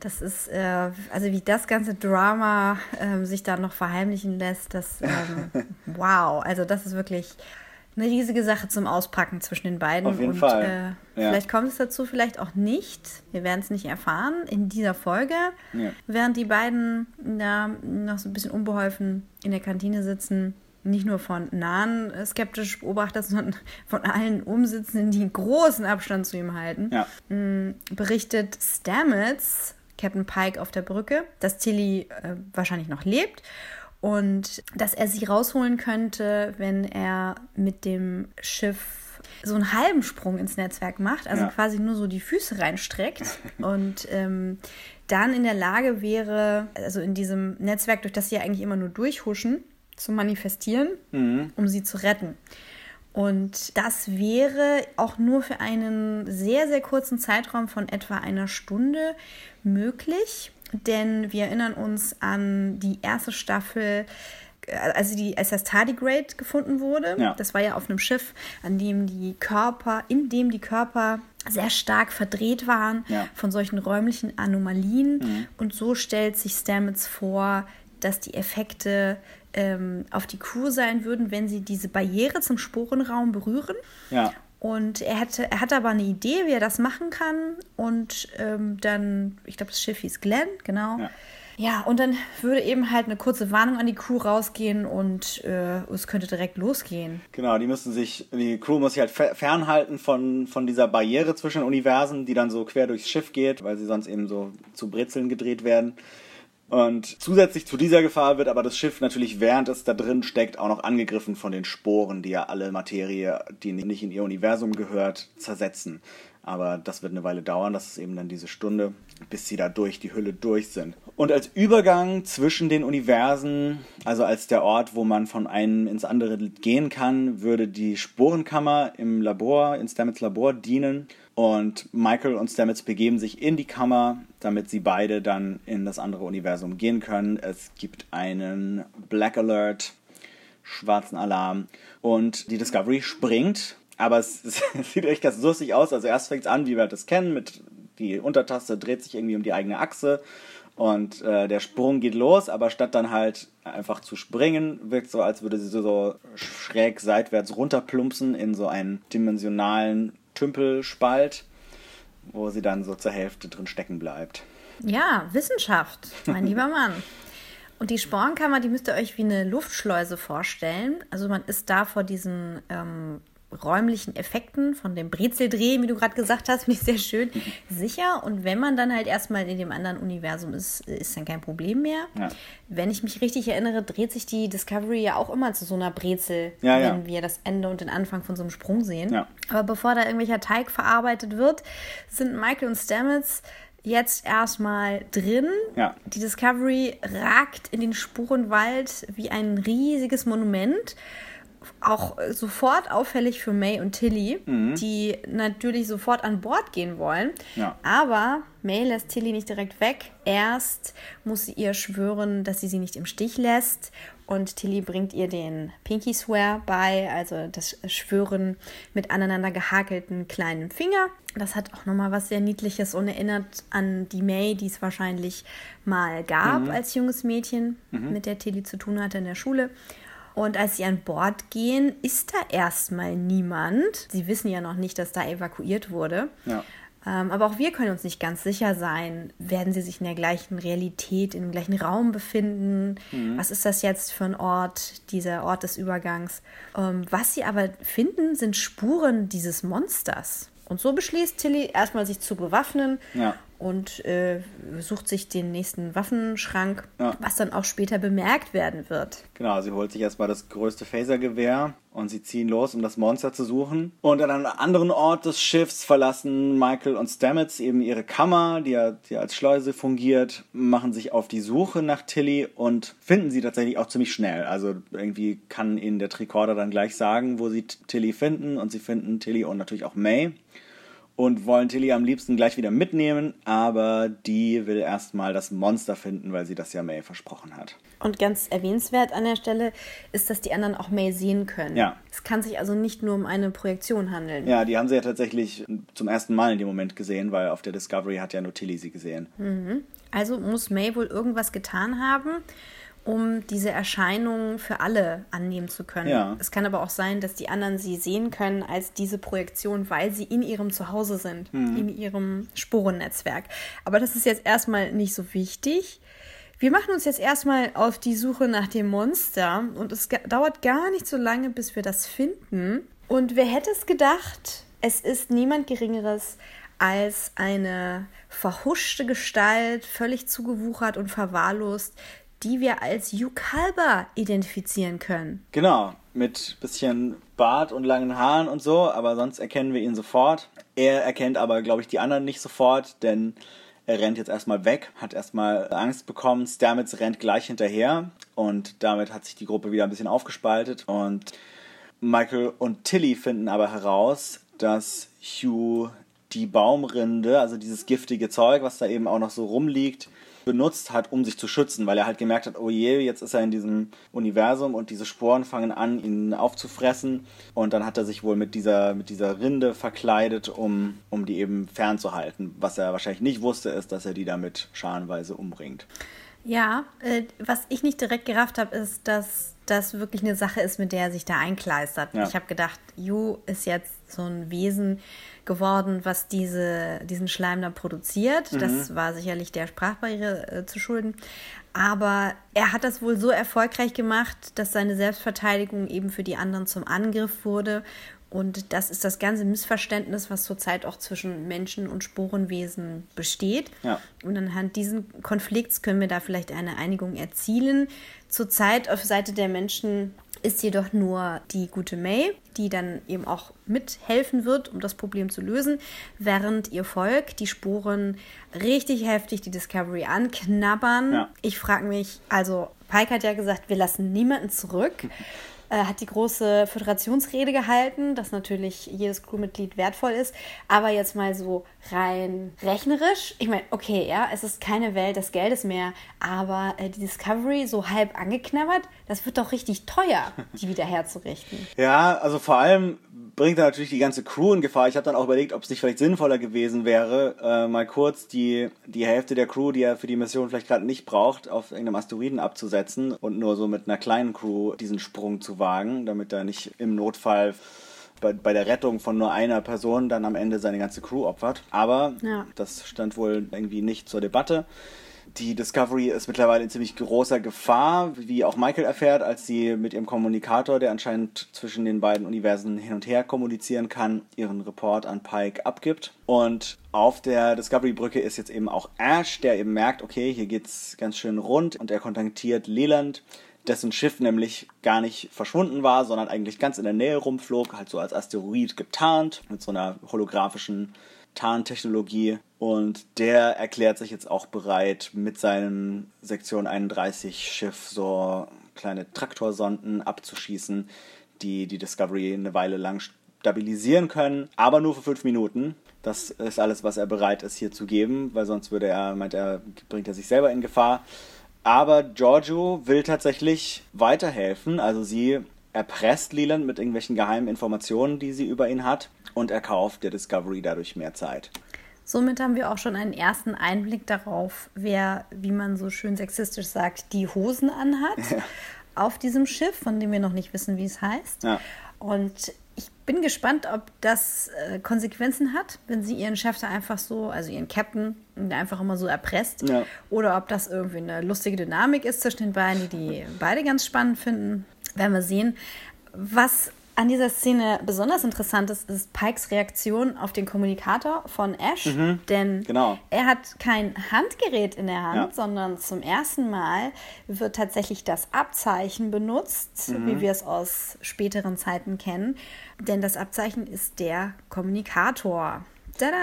S2: Das ist, äh, also wie das ganze Drama äh, sich da noch verheimlichen lässt, das, ähm, wow, also das ist wirklich eine riesige Sache zum Auspacken zwischen den beiden.
S1: Auf jeden
S2: und,
S1: Fall.
S2: Äh,
S1: Ja.
S2: Vielleicht kommt es dazu, vielleicht auch nicht. Wir werden es nicht erfahren in dieser Folge.
S1: Ja.
S2: Während die beiden da noch so ein bisschen unbeholfen in der Kantine sitzen, nicht nur von nahen äh, skeptisch Beobachter, sondern von allen Umsitzenden, die einen großen Abstand zu ihm halten
S1: Ja.
S2: berichtet Stamets, Captain Pike auf der Brücke, dass Tilly äh, wahrscheinlich noch lebt und dass er sie rausholen könnte, wenn er mit dem Schiff so einen halben Sprung ins Netzwerk macht, also
S1: Ja.
S2: quasi nur so die Füße reinstreckt und ähm, dann in der Lage wäre, also in diesem Netzwerk, durch das sie ja eigentlich immer nur durchhuschen, zu manifestieren, um sie zu retten. Und das wäre auch nur für einen sehr, sehr kurzen Zeitraum von etwa einer Stunde möglich. Denn wir erinnern uns an die erste Staffel, also die, als das Tardigrade gefunden wurde.
S1: Ja.
S2: Das war ja auf einem Schiff, an dem die Körper, in dem die Körper sehr stark verdreht waren
S1: Ja.
S2: von solchen räumlichen Anomalien. Und so stellt sich Stamets vor, dass die Effekte ähm, auf die Crew sein würden, wenn sie diese Barriere zum Sporenraum berühren.
S1: Ja.
S2: Und er hatte, er hatte aber eine Idee, wie er das machen kann. Und ähm, dann, ich glaube, das Schiff hieß Glenn, genau.
S1: Ja.
S2: Ja. und dann würde eben halt eine kurze Warnung an die Crew rausgehen und äh, es könnte direkt losgehen.
S1: Genau, die müssen sich, die Crew muss sich halt fer- fernhalten von, von dieser Barriere zwischen den Universen, die dann so quer durchs Schiff geht, weil sie sonst eben so zu Brezeln gedreht werden. Und zusätzlich zu dieser Gefahr wird aber das Schiff natürlich, während es da drin steckt, auch noch angegriffen von den Sporen, die ja alle Materie, die nicht in ihr Universum gehört, zersetzen. Aber das wird eine Weile dauern, das ist eben dann diese Stunde, bis sie da durch die Hülle durch sind. Und als Übergang zwischen den Universen, also als der Ort, wo man von einem ins andere gehen kann, würde die Sporenkammer im Labor, in Stamets Labor dienen. Und Michael und Stamets begeben sich in die Kammer, damit sie beide dann in das andere Universum gehen können. Es gibt einen Black Alert, schwarzen Alarm und die Discovery springt. Aber es, es sieht echt ganz lustig aus. Also erst fängt es an, wie wir das kennen, mit die Untertaste dreht sich irgendwie um die eigene Achse und äh, der Sprung geht los, aber statt dann halt einfach zu springen, wirkt so, als würde sie so, so schräg seitwärts runterplumpsen in so einen dimensionalen Tümpelspalt, wo sie dann so zur Hälfte drin stecken bleibt.
S2: Ja, Wissenschaft, mein lieber Mann. Und die Sporenkammer, die müsst ihr euch wie eine Luftschleuse vorstellen. Also man ist da vor diesen ähm, räumlichen Effekten von dem Brezeldrehen, wie du gerade gesagt hast, finde ich sehr schön, sicher. Und wenn man dann halt erstmal in dem anderen Universum ist, ist dann kein Problem mehr.
S1: Ja.
S2: Wenn ich mich richtig erinnere, dreht sich die Discovery ja auch immer zu so einer Brezel,
S1: Ja,
S2: wenn
S1: ja.
S2: wir das Ende und den Anfang von so einem Sprung sehen. Aber bevor da irgendwelcher Teig verarbeitet wird, sind Michael und Stamets jetzt erstmal drin.
S1: Ja.
S2: Die Discovery ragt in den Spurenwald wie ein riesiges Monument. Auch äh, sofort auffällig für May und Tilly, die natürlich sofort an Bord gehen wollen.
S1: Ja.
S2: Aber May lässt Tilly nicht direkt weg. Erst muss sie ihr schwören, dass sie sie nicht im Stich lässt. Und Tilly bringt ihr den Pinky Swear bei, also das Schwören mit aneinander gehakelten kleinen Finger. Das hat auch nochmal was sehr Niedliches und erinnert an die May, die es wahrscheinlich mal gab als junges Mädchen, mit der Tilly zu tun hatte in der Schule. Und als sie an Bord gehen, ist da erstmal niemand. Sie wissen ja noch nicht, dass da evakuiert wurde.
S1: Ja.
S2: Ähm, aber auch wir können uns nicht ganz sicher sein, werden sie sich in der gleichen Realität, im gleichen Raum befinden? Was ist das jetzt für ein Ort, dieser Ort des Übergangs? Ähm, was sie aber finden, sind Spuren dieses Monsters. Und so beschließt Tilly erstmal sich zu bewaffnen
S1: Ja.
S2: Und äh, sucht sich den nächsten Waffenschrank,
S1: Ja.
S2: was dann auch später bemerkt werden wird.
S1: Genau, sie holt sich erstmal das größte Phasergewehr und sie ziehen los, um das Monster zu suchen. Und an einem anderen Ort des Schiffs verlassen Michael und Stamets eben ihre Kammer, die ja die als Schleuse fungiert, machen sich auf die Suche nach Tilly und finden sie tatsächlich auch ziemlich schnell. Also irgendwie kann ihnen der Tricorder dann gleich sagen, wo sie Tilly finden und sie finden Tilly und natürlich auch May und wollen Tilly am liebsten gleich wieder mitnehmen, aber die will erstmal das Monster finden, weil sie das ja May versprochen hat.
S2: Und ganz erwähnenswert an der Stelle ist, dass die anderen auch May sehen können.
S1: Ja.
S2: Es kann sich also nicht nur um eine Projektion handeln.
S1: Ja, die haben sie ja tatsächlich zum ersten Mal in dem Moment gesehen, weil auf der Discovery hat ja nur Tilly sie gesehen.
S2: Also muss May wohl irgendwas getan haben. Um diese Erscheinung für alle annehmen zu können.
S1: Ja.
S2: Es kann aber auch sein, dass die anderen sie sehen können als diese Projektion, weil sie in ihrem Zuhause sind,
S1: Mhm.
S2: in ihrem Sporennetzwerk. Aber das ist jetzt erstmal nicht so wichtig. Wir machen uns jetzt erstmal auf die Suche nach dem Monster und es dauert gar nicht so lange, bis wir das finden. Und wer hätte es gedacht, es ist niemand Geringeres als eine verhuschte Gestalt, völlig zugewuchert und verwahrlost, die wir als Yukalba identifizieren können.
S1: Genau, mit bisschen Bart und langen Haaren und so, aber sonst erkennen wir ihn sofort. Er erkennt aber, glaube ich, die anderen nicht sofort, denn er rennt jetzt erstmal weg, hat erstmal Angst bekommen. Stamets rennt gleich hinterher und damit hat sich die Gruppe wieder ein bisschen aufgespaltet und Michael und Tilly finden aber heraus, dass Hugh die Baumrinde, also dieses giftige Zeug, was da eben auch noch so rumliegt, benutzt hat, um sich zu schützen, weil er halt gemerkt hat, oh je, jetzt ist er in diesem Universum und diese Sporen fangen an, ihn aufzufressen. Und dann hat er sich wohl mit dieser, mit dieser Rinde verkleidet, um, um die eben fernzuhalten. Was er wahrscheinlich nicht wusste, ist, dass er die damit scharenweise umbringt.
S2: Ja, äh, was ich nicht direkt gerafft habe, ist, dass das wirklich eine Sache ist, mit der er sich da einkleistert.
S1: Ja.
S2: Ich habe gedacht, Yu ist jetzt so ein Wesen geworden, was diese, diesen Schleim da produziert. Das war sicherlich der Sprachbarriere äh, zu schulden. Aber er hat das wohl so erfolgreich gemacht, dass seine Selbstverteidigung eben für die anderen zum Angriff wurde. Und das ist das ganze Missverständnis, was zurzeit auch zwischen Menschen und Sporenwesen besteht.
S1: Ja.
S2: Und anhand diesen Konflikts können wir da vielleicht eine Einigung erzielen. Zurzeit auf Seite der Menschen ist jedoch nur die gute May, die dann eben auch mithelfen wird, um das Problem zu lösen, während ihr Volk die Spuren richtig heftig die Discovery anknabbern.
S1: Ja.
S2: Ich frage mich, also Pike hat ja gesagt, wir lassen niemanden zurück. Äh, hat die große Föderationsrede gehalten, dass natürlich jedes Crewmitglied wertvoll ist. Aber jetzt mal so rein rechnerisch. Ich meine, okay, ja, es ist keine Welt des Geldes mehr, aber äh, die Discovery so halb angeknabbert, das wird doch richtig teuer, die wieder herzurichten.
S1: Ja, also vor allem bringt er natürlich die ganze Crew in Gefahr. Ich habe dann auch überlegt, ob es nicht vielleicht sinnvoller gewesen wäre, äh, mal kurz die, die Hälfte der Crew, die er für die Mission vielleicht gerade nicht braucht, auf irgendeinem Asteroiden abzusetzen und nur so mit einer kleinen Crew diesen Sprung zu wagen, damit er nicht im Notfall bei, bei der Rettung von nur einer Person dann am Ende seine ganze Crew opfert. Aber
S2: Ja.
S1: das stand wohl irgendwie nicht zur Debatte. Die Discovery ist mittlerweile in ziemlich großer Gefahr, wie auch Michael erfährt, als sie mit ihrem Kommunikator, der anscheinend zwischen den beiden Universen hin und her kommunizieren kann, ihren Report an Pike abgibt. Und auf der Discovery-Brücke ist jetzt eben auch Ash, der eben merkt, okay, hier geht's ganz schön rund und er kontaktiert Leland, dessen Schiff nämlich gar nicht verschwunden war, sondern eigentlich ganz in der Nähe rumflog, halt so als Asteroid getarnt, mit so einer holographischen Tarntechnologie. Und der erklärt sich jetzt auch bereit, mit seinem Sektion 31 Schiff so kleine Traktorsonden abzuschießen, die die Discovery eine Weile lang stabilisieren können, aber nur für fünf Minuten. Das ist alles, was er bereit ist hier zu geben, weil sonst würde er, meint er, bringt er sich selber in Gefahr. Aber Giorgio will tatsächlich weiterhelfen. Also sie erpresst Leland mit irgendwelchen geheimen Informationen, die sie über ihn hat, und erkauft der Discovery dadurch mehr Zeit.
S2: Somit haben wir auch schon einen ersten Einblick darauf, wer, wie man so schön sexistisch sagt, die Hosen anhat auf diesem Schiff, von dem wir noch nicht wissen, wie es heißt.
S1: Ja.
S2: Und bin gespannt, ob das äh, Konsequenzen hat, wenn sie ihren Chef da einfach so, also ihren Captain, einfach immer so erpresst.
S1: Ja.
S2: Oder ob das irgendwie eine lustige Dynamik ist zwischen den beiden, die die beide ganz spannend finden. Werden wir sehen. Was an dieser Szene besonders interessant ist, ist Pikes Reaktion auf den Kommunikator von Ash. Denn
S1: genau.
S2: er hat kein Handgerät in der Hand,
S1: Ja.
S2: sondern zum ersten Mal wird tatsächlich das Abzeichen benutzt,
S1: Mhm.
S2: wie wir es aus späteren Zeiten kennen. Denn das Abzeichen ist der Kommunikator. Tada!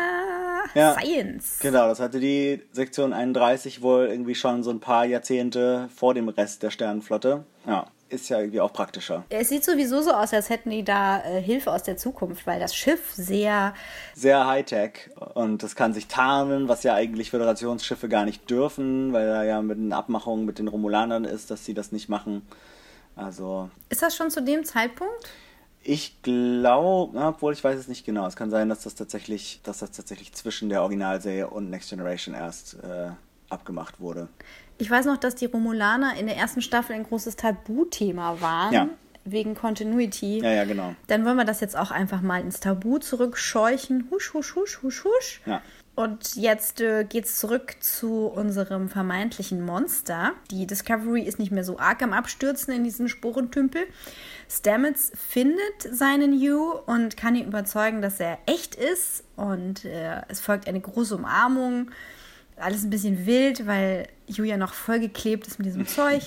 S1: Ja.
S2: Science!
S1: Genau, das hatte die Sektion 31 wohl irgendwie schon so ein paar Jahrzehnte vor dem Rest der Sternenflotte. Ja, ist ja irgendwie auch praktischer.
S2: Es sieht sowieso so aus, als hätten die da äh, Hilfe aus der Zukunft, weil das Schiff sehr
S1: Sehr Hightech und das kann sich tarnen, was ja eigentlich Föderationsschiffe gar nicht dürfen, weil da ja mit den Abmachungen mit den Romulanern ist, dass sie das nicht machen. Also
S2: Ist das schon zu dem Zeitpunkt?
S1: ich glaube, obwohl ich weiß es nicht genau. Es kann sein, dass das tatsächlich, dass das tatsächlich zwischen der Originalserie und Next Generation erst äh, abgemacht wurde.
S2: Ich weiß noch, dass die Romulaner in der ersten Staffel ein großes Tabuthema waren.
S1: Ja.
S2: Wegen Continuity.
S1: Ja, ja, genau.
S2: Dann wollen wir das jetzt auch einfach mal ins Tabu zurückscheuchen. Husch, husch, husch, husch, husch.
S1: Ja.
S2: Und jetzt äh, geht's zurück zu unserem vermeintlichen Monster. Die Discovery ist nicht mehr so arg am Abstürzen in diesen Sporentümpel. Stamets findet seinen Hugh und kann ihn überzeugen, dass er echt ist. Und äh, es folgt eine große Umarmung. Alles ein bisschen wild, weil ja noch vollgeklebt ist mit diesem Zeug.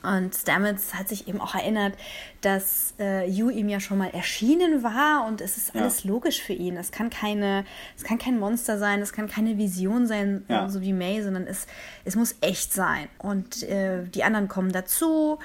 S2: Und Stamets hat sich eben auch erinnert, dass äh, Yu ihm ja schon mal erschienen war und es ist alles
S1: Ja.
S2: logisch für ihn. Es kann keine, es kann kein Monster sein, es kann keine Vision sein,
S1: Ja.
S2: so wie May, sondern es, es muss echt sein. Und äh, die anderen kommen dazu.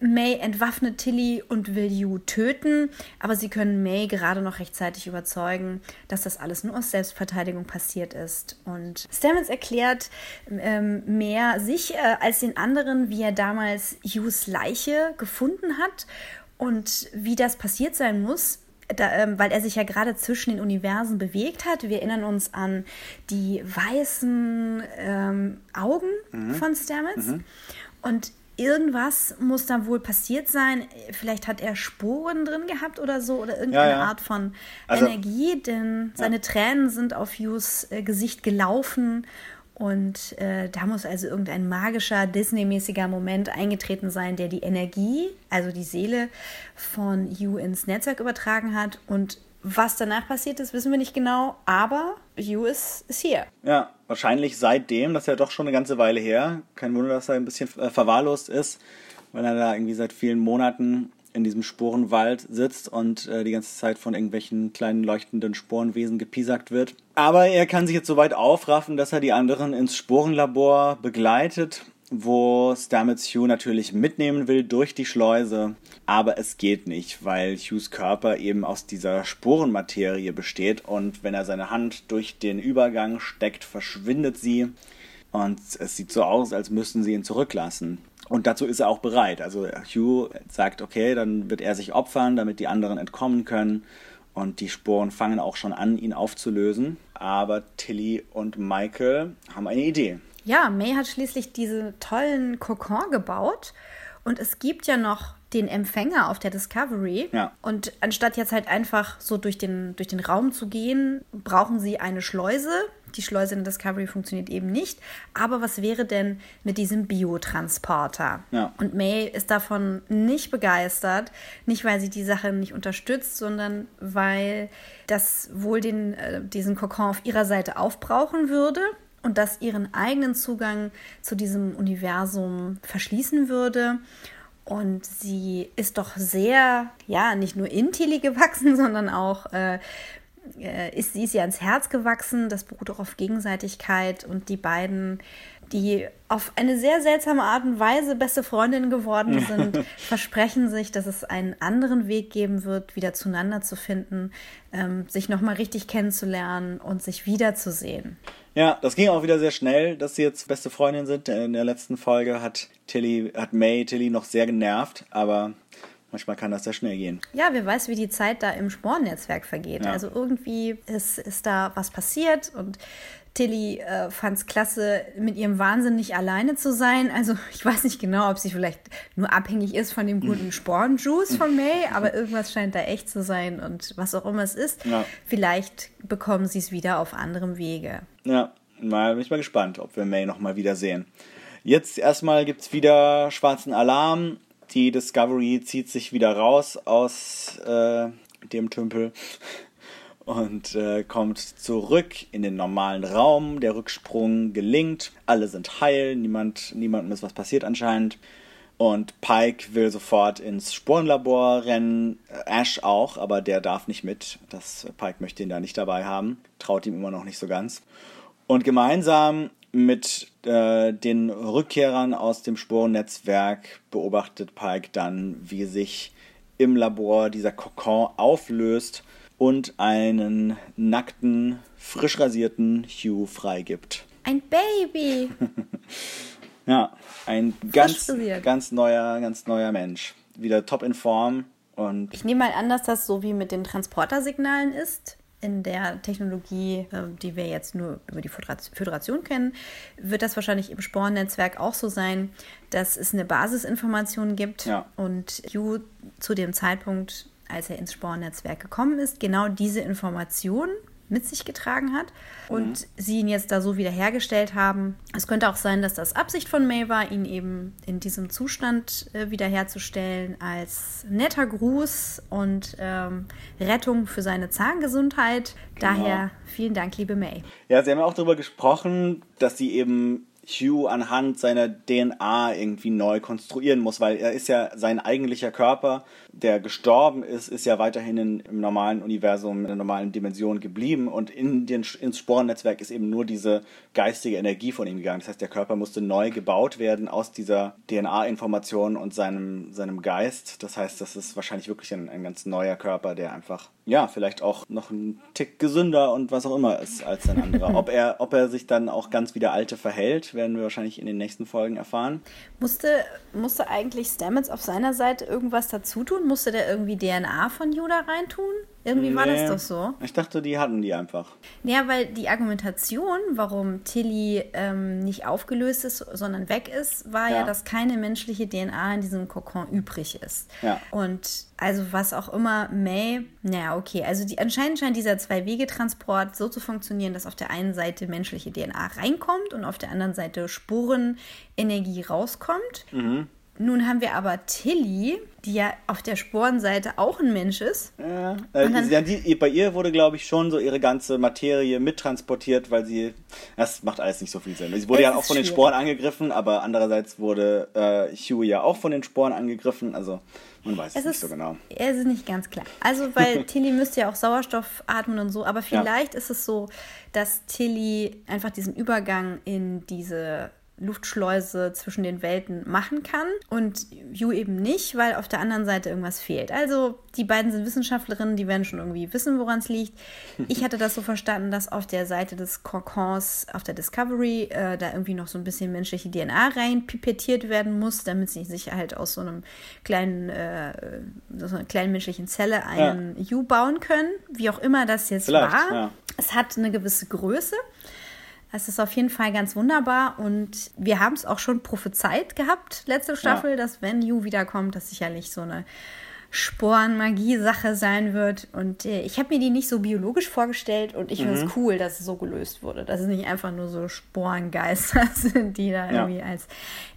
S2: May entwaffnet Tilly und will Yu töten, aber sie können May gerade noch rechtzeitig überzeugen, dass das alles nur aus Selbstverteidigung passiert ist. Und Stamets erklärt ähm, mehr sich äh, als den anderen, wie er damals Yus Leiche gefunden hat und wie das passiert sein muss. Da, ähm, weil er sich ja gerade zwischen den Universen bewegt hat. Wir erinnern uns an die weißen ähm, Augen von Stamets. Und irgendwas muss da wohl passiert sein. Vielleicht hat er Sporen drin gehabt oder so oder irgendeine
S1: Ja, ja.
S2: Art von
S1: Also-
S2: Energie, denn seine Tränen sind auf Hughes äh, Gesicht gelaufen. Und äh, da muss also irgendein magischer, Disney-mäßiger Moment eingetreten sein, der die Energie, also die Seele von Hugh ins Netzwerk übertragen hat. Und was danach passiert ist, wissen wir nicht genau, aber Hugh ist, ist hier.
S1: Ja, wahrscheinlich seitdem, das ist ja doch schon eine ganze Weile her. Kein Wunder, dass er ein bisschen äh, verwahrlost ist, weil er da irgendwie seit vielen Monaten in diesem Sporenwald sitzt und äh, die ganze Zeit von irgendwelchen kleinen leuchtenden Sporenwesen gepiesackt wird. Aber er kann sich jetzt so weit aufraffen, dass er die anderen ins Sporenlabor begleitet, wo Stamets Hugh natürlich mitnehmen will durch die Schleuse. Aber es geht nicht, weil Hughes Körper eben aus dieser Sporenmaterie besteht und wenn er seine Hand durch den Übergang steckt, verschwindet sie. Und es sieht so aus, als müssten sie ihn zurücklassen. Und dazu ist er auch bereit. Also Hugh sagt, okay, dann wird er sich opfern, damit die anderen entkommen können. Und die Sporen fangen auch schon an, ihn aufzulösen. Aber Tilly und Michael haben eine Idee.
S2: Ja, May hat schließlich diesen tollen Kokon gebaut und es gibt ja noch den Empfänger auf der Discovery.
S1: Ja.
S2: Und anstatt jetzt halt einfach so durch den, durch den Raum zu gehen, brauchen sie eine Schleuse. Die Schleuse in der Discovery funktioniert eben nicht. Aber was wäre denn mit diesem Biotransporter?
S1: Ja.
S2: Und May ist davon nicht begeistert. Nicht, weil sie die Sache nicht unterstützt, sondern weil das wohl den, äh, diesen Kokon auf ihrer Seite aufbrauchen würde und das ihren eigenen Zugang zu diesem Universum verschließen würde. Und sie ist doch sehr, ja, nicht nur in Tilly gewachsen, sondern auch äh, äh, ist sie ist ihr ans Herz gewachsen. Das beruht auch auf Gegenseitigkeit und die beiden, die auf eine sehr seltsame Art und Weise beste Freundinnen geworden sind, versprechen sich, dass es einen anderen Weg geben wird, wieder zueinander zu finden, ähm, sich nochmal richtig kennenzulernen und sich wiederzusehen.
S1: Ja, das ging auch wieder sehr schnell, dass sie jetzt beste Freundin sind. In der letzten Folge hat Tilly, hat May Tilly noch sehr genervt, aber manchmal kann das sehr schnell gehen.
S2: Ja, wer weiß, wie die Zeit da im Spornnetzwerk vergeht.
S1: Ja.
S2: Also irgendwie ist, ist da was passiert und Tilly äh, fand es klasse, mit ihrem Wahnsinn nicht alleine zu sein. Also ich weiß nicht genau, ob sie vielleicht nur abhängig ist von dem guten Spornjuice von May, aber irgendwas scheint da echt zu sein und was auch immer es ist,
S1: Ja.
S2: vielleicht bekommen sie es wieder auf anderem Wege.
S1: Ja, mal bin ich mal gespannt, ob wir May nochmal wiedersehen. Jetzt erstmal gibt's wieder schwarzen Alarm. Die Discovery zieht sich wieder raus aus äh, dem Tümpel und äh, kommt zurück in den normalen Raum. Der Rücksprung gelingt. Alle sind heil. Niemand, niemandem ist was passiert anscheinend. Und Pike will sofort ins Sporenlabor rennen. Äh, Ash auch, aber der darf nicht mit. Das Pike möchte ihn da nicht dabei haben. Traut ihm immer noch nicht so ganz. Und gemeinsam mit äh, den Rückkehrern aus dem Sporennetzwerk beobachtet Pike dann, wie sich im Labor dieser Kokon auflöst und einen nackten, frisch rasierten Hugh freigibt.
S2: Ein Baby!
S1: Ja, ein ganz, ganz neuer, ganz neuer Mensch. Wieder top in Form und
S2: Ich nehme mal an, dass das so wie mit den Transportersignalen ist. in der Technologie, äh, die wir jetzt nur über die Föderation kennen, wird das wahrscheinlich im Sporennetzwerk auch so sein, dass es eine Basisinformation gibt
S1: Ja.
S2: und Yu zu dem Zeitpunkt, als er ins Sporennetzwerk gekommen ist, genau diese Information mit sich getragen hat und sie ihn jetzt da so wiederhergestellt haben. Es könnte auch sein, dass das Absicht von May war, ihn eben in diesem Zustand äh, wiederherzustellen als netter Gruß und ähm, Rettung für seine Zahngesundheit. Daher vielen Dank, liebe May.
S1: Ja, sie haben ja auch darüber gesprochen, dass sie eben Hugh anhand seiner DNA irgendwie neu konstruieren muss, weil er ist ja sein eigentlicher Körper, der gestorben ist, ist ja weiterhin in, im normalen Universum, in der normalen Dimension geblieben und in den, ins Sporennetzwerk ist eben nur diese geistige Energie von ihm gegangen. Das heißt, der Körper musste neu gebaut werden aus dieser DNA-Information und seinem, seinem Geist. Das heißt, das ist wahrscheinlich wirklich ein, ein ganz neuer Körper, der einfach, ja, vielleicht auch noch ein Tick gesünder und was auch immer ist als ein anderer. ob, er, ob er sich dann auch ganz wie der Alte verhält, werden wir wahrscheinlich in den nächsten Folgen erfahren.
S2: Musste, musste eigentlich Stamets auf seiner Seite irgendwas dazu tun? Musste der irgendwie DNA von Yoda reintun? Irgendwie war das
S1: Nee,
S2: doch so.
S1: Ich dachte, die hatten die einfach.
S2: Ja, weil die Argumentation, warum Tilly ähm, nicht aufgelöst ist, sondern weg ist, war ja.
S1: Ja.
S2: dass keine menschliche DNA in diesem Kokon übrig ist.
S1: Ja.
S2: Und also was auch immer May, naja, okay, also die, anscheinend scheint dieser Zwei-Wege-Transport so zu funktionieren, dass auf der einen Seite menschliche DNA reinkommt und auf der anderen Seite Spurenenergie rauskommt. Nun haben wir aber Tilly, die ja auf der Sporenseite auch ein Mensch ist.
S1: Ja, äh, ja, die, bei ihr wurde, glaube ich, schon so ihre ganze Materie mittransportiert, weil sie. Das macht alles nicht so viel Sinn. Sie wurde ja auch von den
S2: schwierig.
S1: Sporen angegriffen, aber andererseits wurde äh, Hugh ja auch von den Sporen angegriffen. Also, man weiß es,
S2: Es
S1: nicht
S2: ist,
S1: so genau.
S2: es ist nicht ganz klar. Also, weil Tilly müsste ja auch Sauerstoff atmen und so, aber vielleicht ist es so, dass Tilly einfach diesen Übergang in diese Luftschleuse zwischen den Welten machen kann und Hugh eben nicht, weil auf der anderen Seite irgendwas fehlt. Also die beiden sind Wissenschaftlerinnen, die werden schon irgendwie wissen, woran es liegt. Ich hatte das so verstanden, dass auf der Seite des Kokons, auf der Discovery, äh, da irgendwie noch so ein bisschen menschliche DNA rein pipettiert werden muss, damit sie sich halt aus so einem kleinen, äh, so einer kleinen menschlichen Zelle einen Hugh bauen können, wie auch immer das jetzt
S1: Vielleicht,
S2: war.
S1: ja.
S2: Es hat eine gewisse Größe. Es ist auf jeden Fall ganz wunderbar und wir haben es auch schon prophezeit gehabt, letzte Staffel, dass wenn Yu wiederkommt, das sicherlich so eine Sporen-Magie-Sache sein wird. Und äh, ich habe mir die nicht so biologisch vorgestellt und ich finde
S1: Mhm.
S2: es cool, dass es so gelöst wurde. Dass es nicht einfach nur so Sporengeister sind, die da
S1: Ja.
S2: irgendwie als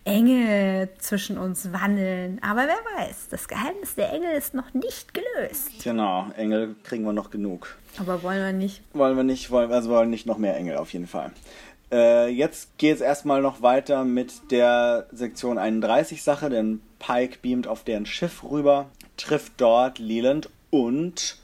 S2: Engel zwischen uns wandeln. Aber wer weiß, das Geheimnis der Engel ist noch nicht gelöst.
S1: Genau, Engel kriegen wir noch genug.
S2: Aber wollen wir nicht.
S1: Wollen wir nicht, wollen, also wollen nicht noch mehr Engel auf jeden Fall. Äh, jetzt geht es erstmal noch weiter mit der Sektion 31 Sache, denn Pike beamt auf deren Schiff rüber, trifft dort Leland und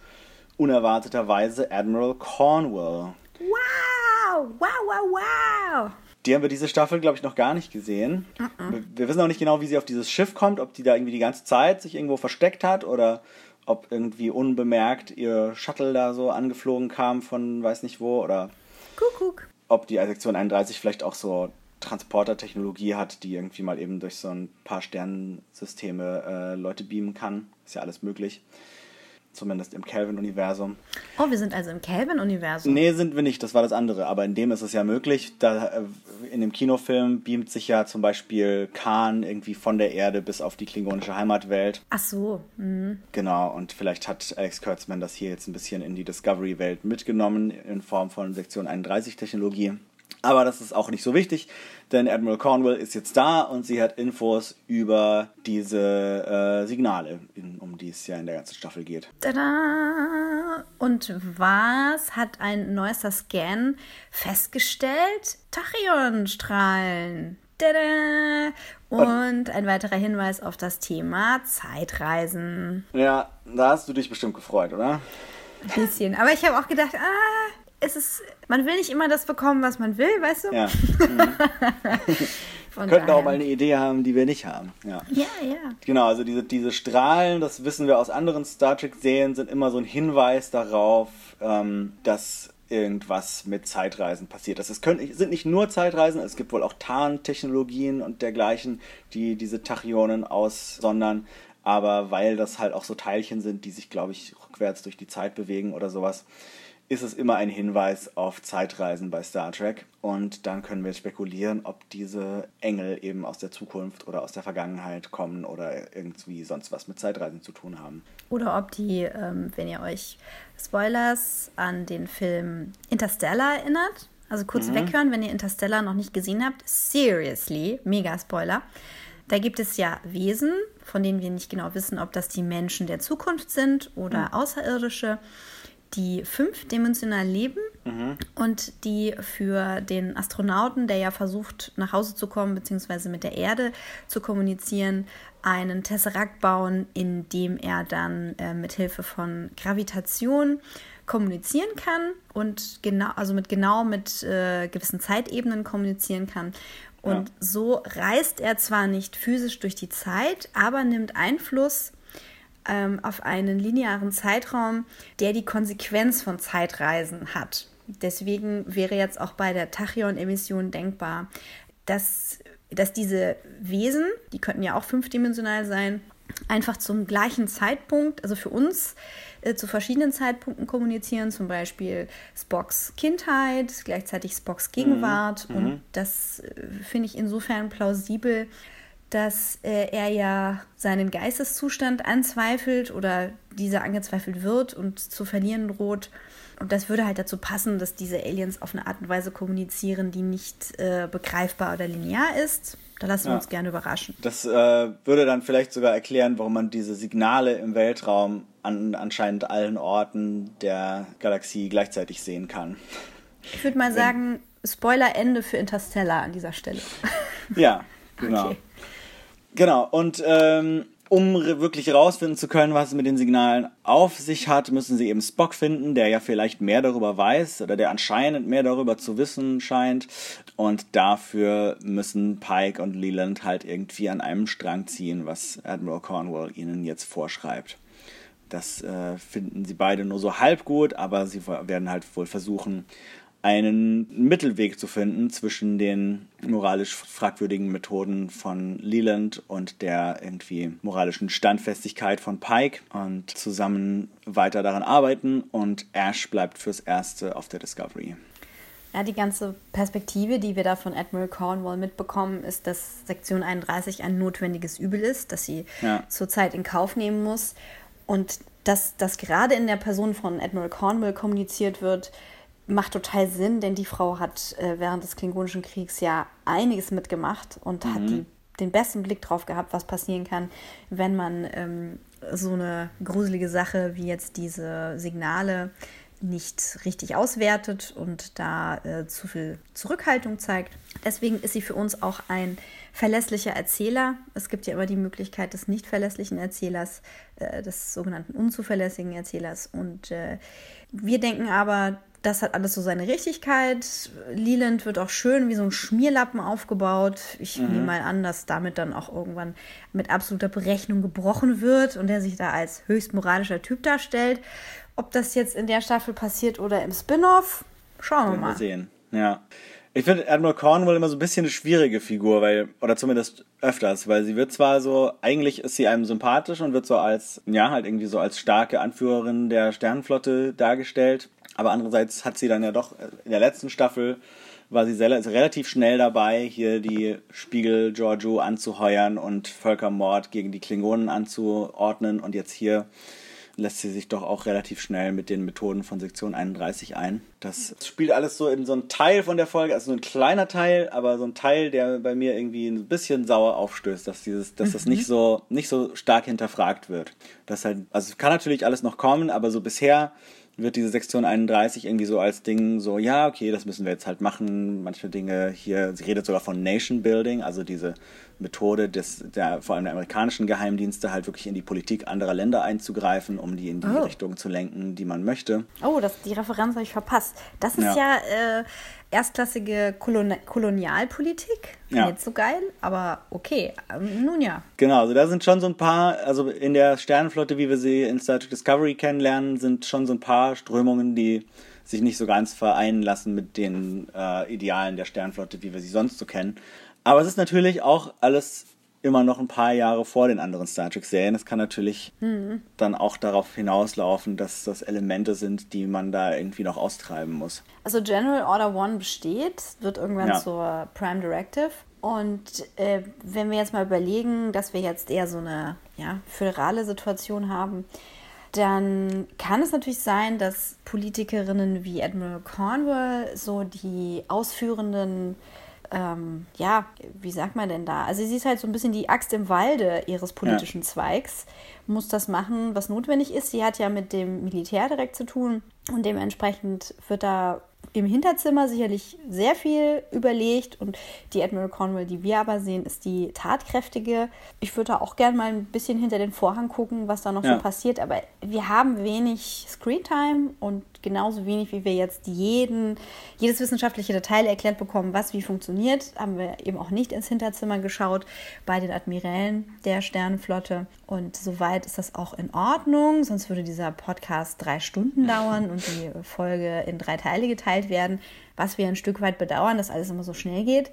S1: unerwarteterweise Admiral Cornwall.
S2: Wow, wow, wow, wow.
S1: Die haben wir diese Staffel, glaube ich, noch gar nicht gesehen. Wir, wir wissen auch nicht genau, wie sie auf dieses Schiff kommt, ob die da irgendwie die ganze Zeit sich irgendwo versteckt hat oder ob irgendwie unbemerkt ihr Shuttle da so angeflogen kam von weiß nicht wo oder
S2: Kuckuck.
S1: ob die Sektion 31 vielleicht auch so Transportertechnologie hat, die irgendwie mal eben durch so ein paar Sternensysteme äh, Leute beamen kann. Ist ja alles möglich. Zumindest im Kelvin-Universum.
S2: Oh, wir sind also im Kelvin-Universum.
S1: Nee, sind wir nicht, das war das andere. Aber in dem ist es ja möglich. Da, äh, in dem Kinofilm beamt sich ja zum Beispiel Khan irgendwie von der Erde bis auf die klingonische Heimatwelt.
S2: Ach so. hm.
S1: Genau, und vielleicht hat Alex Kurtzman das hier jetzt ein bisschen in die Discovery-Welt mitgenommen in Form von Sektion 31-Technologie. Aber das ist auch nicht so wichtig, denn Admiral Cornwall ist jetzt da und sie hat Infos über diese äh, Signale, um die es ja in der ganzen Staffel geht.
S2: Tada! Und was hat ein neuester Scan festgestellt? Tachyonstrahlen. Tada! Und ein weiterer Hinweis auf das Thema Zeitreisen.
S1: Ja, da hast du dich bestimmt gefreut, oder?
S2: Ein bisschen. Aber ich habe auch gedacht, ah, es ist, man will nicht immer das bekommen, was man will, weißt du?
S1: Ja,
S2: Von
S1: könnten auch
S2: daher-
S1: mal eine Idee haben, die wir nicht haben. Ja.
S2: Ja, ja.
S1: Genau, also diese, diese Strahlen, das wissen wir aus anderen Star Trek-Serien, sind immer so ein Hinweis darauf, ähm, dass irgendwas mit Zeitreisen passiert. Das ist, können, sind nicht nur Zeitreisen, es gibt wohl auch Tarntechnologien und dergleichen, die diese Tachyonen aussondern. Aber weil das halt auch so Teilchen sind, die sich, glaube ich, rückwärts durch die Zeit bewegen oder sowas, ist es immer ein Hinweis auf Zeitreisen bei Star Trek. Und dann können wir spekulieren, ob diese Engel eben aus der Zukunft oder aus der Vergangenheit kommen oder irgendwie sonst was mit Zeitreisen zu tun haben.
S2: Oder ob die, ähm, wenn ihr euch Spoilers an den Film Interstellar erinnert, also kurz mhm. weghören, wenn ihr Interstellar noch nicht gesehen habt, seriously, mega Spoiler. Da gibt es ja Wesen, von denen wir nicht genau wissen, ob das die Menschen der Zukunft sind oder mhm. Außerirdische die fünfdimensional leben mhm. und die für den Astronauten, der ja versucht, nach Hause zu kommen, beziehungsweise mit der Erde zu kommunizieren, einen Tesseract bauen, in dem er dann äh, mit Hilfe von Gravitation kommunizieren kann und genau, also mit genau mit äh, gewissen Zeitebenen kommunizieren kann. Und ja. so reist er zwar nicht physisch durch die Zeit, aber nimmt Einfluss ähm, auf einen linearen Zeitraum, der die Konsequenz von Zeitreisen hat. Deswegen wäre jetzt auch bei der Tachyon-Emission denkbar, dass, dass diese Wesen, die könnten ja auch fünfdimensional sein, einfach zum gleichen Zeitpunkt, also für uns äh, zu verschiedenen Zeitpunkten kommunizieren, zum Beispiel Spocks Kindheit, gleichzeitig Spocks Gegenwart. Mhm. Und mhm. das äh, finde ich insofern plausibel, dass äh, er ja seinen Geisteszustand anzweifelt oder dieser angezweifelt wird und zu verlieren droht. Und das würde halt dazu passen, dass diese Aliens auf eine Art und Weise kommunizieren, die nicht äh, begreifbar oder linear ist. Da lassen wir ja. uns gerne überraschen.
S1: Das äh, würde dann vielleicht sogar erklären, warum man diese Signale im Weltraum an anscheinend allen Orten der Galaxie gleichzeitig sehen kann.
S2: Ich würde mal sagen, Spoiler-Ende für Interstellar an dieser Stelle.
S1: Ja, genau. Okay. Genau, und ähm, um wirklich herausfinden zu können, was es mit den Signalen auf sich hat, müssen sie eben Spock finden, der ja vielleicht mehr darüber weiß oder der anscheinend mehr darüber zu wissen scheint. Und dafür müssen Pike und Leland halt irgendwie an einem Strang ziehen, was Admiral Cornwall ihnen jetzt vorschreibt. Das äh, finden sie beide nur so halb gut, aber sie werden halt wohl versuchen, einen Mittelweg zu finden zwischen den moralisch fragwürdigen Methoden von Leland und der irgendwie moralischen Standfestigkeit von Pike und zusammen weiter daran arbeiten und Ash bleibt fürs Erste auf der Discovery.
S2: Ja, die ganze Perspektive, die wir da von Admiral Cornwall mitbekommen, ist, dass Sektion 31 ein notwendiges Übel ist, das sie ja. zurzeit in Kauf nehmen muss. Und dass das gerade in der Person von Admiral Cornwall kommuniziert wird, macht total Sinn, denn die Frau hat äh, während des Klingonischen Kriegs ja einiges mitgemacht und mhm. hat die, den besten Blick drauf gehabt, was passieren kann, wenn man ähm, so eine gruselige Sache wie jetzt diese Signale nicht richtig auswertet und da äh, zu viel Zurückhaltung zeigt. Deswegen ist sie für uns auch ein verlässlicher Erzähler. Es gibt ja immer die Möglichkeit des nicht verlässlichen Erzählers, äh, des sogenannten unzuverlässigen Erzählers. Und äh, wir denken aber, das hat alles so seine Richtigkeit. Leland wird auch schön wie so ein Schmierlappen aufgebaut. Ich mhm. nehme mal an, dass damit dann auch irgendwann mit absoluter Berechnung gebrochen wird und er sich da als höchst moralischer Typ darstellt. Ob das jetzt in der Staffel passiert oder im Spin-off, schauen wir mal.
S1: Wir sehen, ja. Ich finde Admiral Cornwall immer so ein bisschen eine schwierige Figur, weil, oder zumindest öfters, weil sie wird zwar so, eigentlich ist sie einem sympathisch und wird so als, ja, halt irgendwie so als starke Anführerin der Sternenflotte dargestellt, aber andererseits hat sie dann ja doch in der letzten Staffel war sie relativ schnell dabei, hier die Spiegel Giorgio anzuheuern und Völkermord gegen die Klingonen anzuordnen. Und jetzt hier lässt sie sich doch auch relativ schnell mit den Methoden von Sektion 31 ein. Das spielt alles so in so einen Teil von der Folge, also so ein kleiner Teil, aber so ein Teil, der bei mir irgendwie ein bisschen sauer aufstößt, dass dieses, dass das nicht mhm. so, nicht so stark hinterfragt wird. Das halt, also kann natürlich alles noch kommen, aber so bisher wird diese Sektion 31 irgendwie so als Ding so, ja, okay, das müssen wir jetzt halt machen. Manche Dinge hier, sie redet sogar von Nation Building, also diese Methode des, der, vor allem der amerikanischen Geheimdienste halt wirklich in die Politik anderer Länder einzugreifen, um die in die oh. Richtung zu lenken, die man möchte.
S2: Oh, das, die Referenz habe ich verpasst. Das ist ja, ja äh, erstklassige Kolon Kolonialpolitik. Ja. Nicht so geil, aber okay. Ähm, nun ja.
S1: Genau, also da sind schon so ein paar, also in der Sternenflotte, wie wir sie in Star Trek Discovery kennenlernen, sind schon so ein paar Strömungen, die sich nicht so ganz vereinen lassen mit den äh, Idealen der Sternenflotte, wie wir sie sonst so kennen. Aber es ist natürlich auch alles immer noch ein paar Jahre vor den anderen Star Trek-Serien. Das kann natürlich mhm. dann auch darauf hinauslaufen, dass das Elemente sind, die man da irgendwie noch austreiben muss.
S2: Also General Order One besteht, wird irgendwann ja. zur Prime Directive. Und äh, wenn wir jetzt mal überlegen, dass wir jetzt eher so eine ja, föderale Situation haben, dann kann es natürlich sein, dass Politikerinnen wie Admiral Cornwall so die ausführenden ähm, ja, wie sagt man denn da? Also sie ist halt so ein bisschen die Axt im Walde ihres politischen ja. Zweigs, muss das machen, was notwendig ist. Sie hat ja mit dem Militär direkt zu tun und dementsprechend wird da im Hinterzimmer sicherlich sehr viel überlegt und die Admiral Cornwall, die wir aber sehen, ist die tatkräftige. Ich würde da auch gerne mal ein bisschen hinter den Vorhang gucken, was da noch ja. so passiert, aber wir haben wenig Screentime und genauso wenig wie wir jetzt jeden, jedes wissenschaftliche Detail erklärt bekommen, was wie funktioniert, haben wir eben auch nicht ins Hinterzimmer geschaut bei den Admirälen der Sternenflotte und soweit ist das auch in Ordnung, sonst würde dieser Podcast drei Stunden dauern und die Folge in drei Teile geteilt werden, was wir ein Stück weit bedauern, dass alles immer so schnell geht.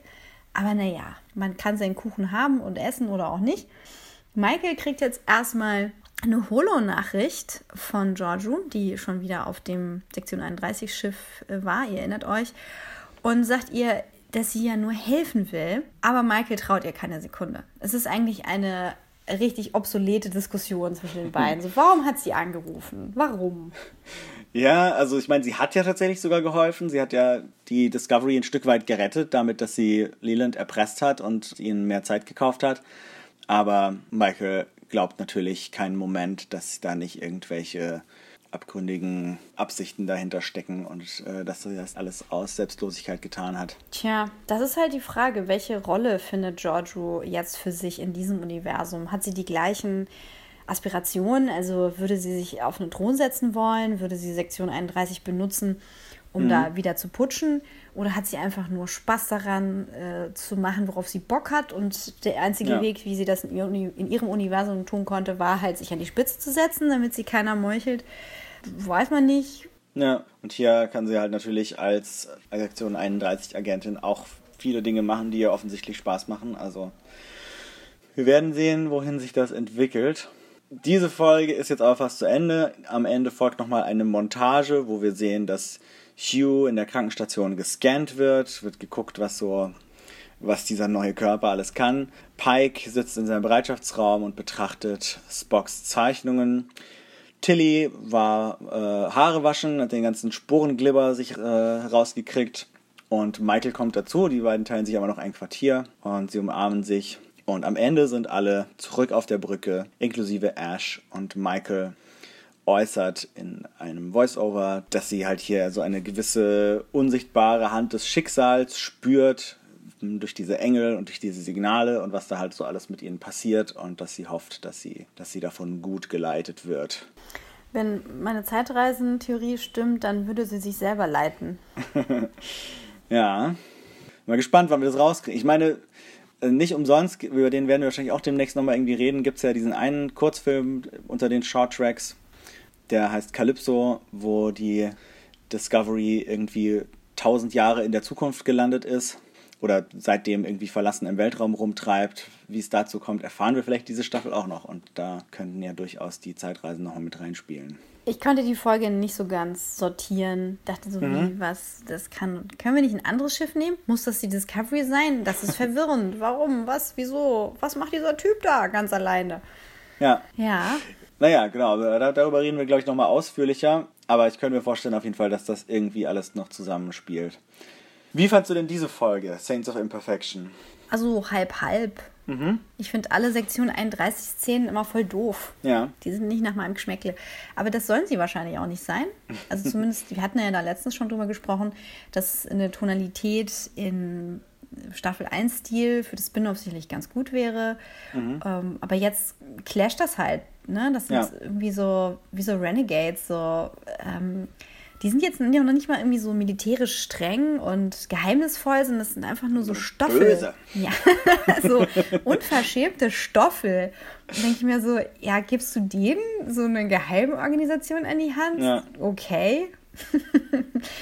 S2: Aber naja, man kann seinen Kuchen haben und essen oder auch nicht. Michael kriegt jetzt erstmal eine Holo-Nachricht von Giorgio, die schon wieder auf dem Sektion 31 Schiff äh, war, ihr erinnert euch, und sagt ihr, dass sie ja nur helfen will, aber Michael traut ihr keine Sekunde. Es ist eigentlich eine richtig obsolete Diskussion zwischen den beiden. So, warum hat sie angerufen? Warum?
S1: Ja, also ich meine, sie hat ja tatsächlich sogar geholfen. Sie hat ja die Discovery ein Stück weit gerettet, damit, dass sie Leland erpresst hat und ihnen mehr Zeit gekauft hat. Aber Michael glaubt natürlich keinen Moment, dass da nicht irgendwelche abgründigen Absichten dahinter stecken und äh, dass sie das alles aus Selbstlosigkeit getan hat.
S2: Tja, das ist halt die Frage, welche Rolle findet Giorgio jetzt für sich in diesem Universum? Hat sie die gleichen Aspirationen? Also würde sie sich auf einen Thron setzen wollen? Würde sie Sektion 31 benutzen, um mhm. da wieder zu putschen? Oder hat sie einfach nur Spaß daran äh, zu machen, worauf sie Bock hat? Und der einzige ja. Weg, wie sie das in, in, ihrem Universum tun konnte, war halt, sich an die Spitze zu setzen, damit sie keiner meuchelt. Weiß man nicht.
S1: Ja, und hier kann sie halt natürlich als Sektion 31 Agentin auch viele Dinge machen, die ihr offensichtlich Spaß machen. Also wir werden sehen, wohin sich das entwickelt. Diese Folge ist jetzt auch fast zu Ende. Am Ende folgt nochmal eine Montage, wo wir sehen, dass Hugh in der Krankenstation gescannt wird, wird geguckt, was so was dieser neue Körper alles kann. Pike sitzt in seinem Bereitschaftsraum und betrachtet Spocks Zeichnungen. Tilly war äh, Haare waschen, hat den ganzen Spurenglibber sich äh, rausgekriegt. Und Michael kommt dazu, die beiden teilen sich aber noch ein Quartier und sie umarmen sich. Und am Ende sind alle zurück auf der Brücke, inklusive Ash und Michael äußert in einem Voiceover, dass sie halt hier so eine gewisse unsichtbare Hand des Schicksals spürt durch diese Engel und durch diese Signale und was da halt so alles mit ihnen passiert und dass sie hofft, dass sie, dass sie davon gut geleitet wird.
S2: Wenn meine Zeitreisentheorie stimmt, dann würde sie sich selber leiten.
S1: ja. Mal gespannt, wann wir das rauskriegen. Ich meine, äh, nicht umsonst, über den werden wir wahrscheinlich auch demnächst nochmal irgendwie reden, gibt es ja diesen einen Kurzfilm unter den Short Tracks, der heißt Calypso, wo die Discovery irgendwie tausend Jahre in der Zukunft gelandet ist oder seitdem irgendwie verlassen im Weltraum rumtreibt. Wie es dazu kommt, erfahren wir vielleicht diese Staffel auch noch. Und da könnten ja durchaus die Zeitreisen nochmal mit reinspielen.
S2: Ich konnte die Folge nicht so ganz sortieren. Dachte so, mhm. wie, was, das kann. Können wir nicht ein anderes Schiff nehmen? Muss das die Discovery sein? Das ist verwirrend. Warum? Was? Wieso? Was macht dieser Typ da ganz alleine?
S1: Ja.
S2: Ja.
S1: Naja, genau. Darüber reden wir, glaube ich, nochmal ausführlicher. Aber ich könnte mir vorstellen, auf jeden Fall, dass das irgendwie alles noch zusammenspielt. Wie fandst du denn diese Folge, Saints of Imperfection?
S2: Also halb halb. Mhm. Ich finde alle Sektion 31 Szenen immer voll doof.
S1: Ja.
S2: Die sind nicht nach meinem Geschmäckle. Aber das sollen sie wahrscheinlich auch nicht sein. Also zumindest, wir hatten ja da letztens schon drüber gesprochen, dass eine Tonalität in Staffel 1 Stil für das Spin-off sicherlich ganz gut wäre. Mhm. Ähm, aber jetzt clasht das halt. Ne? Das sind ja. irgendwie so wie so Renegades, so ähm, die sind jetzt noch nicht mal irgendwie so militärisch streng und geheimnisvoll, sondern das sind einfach nur so Stoffel. Böse. Ja, so unverschämte Stoffel. Da denke ich mir so, ja, gibst du denen so eine Geheimorganisation an die Hand? Ja. Okay.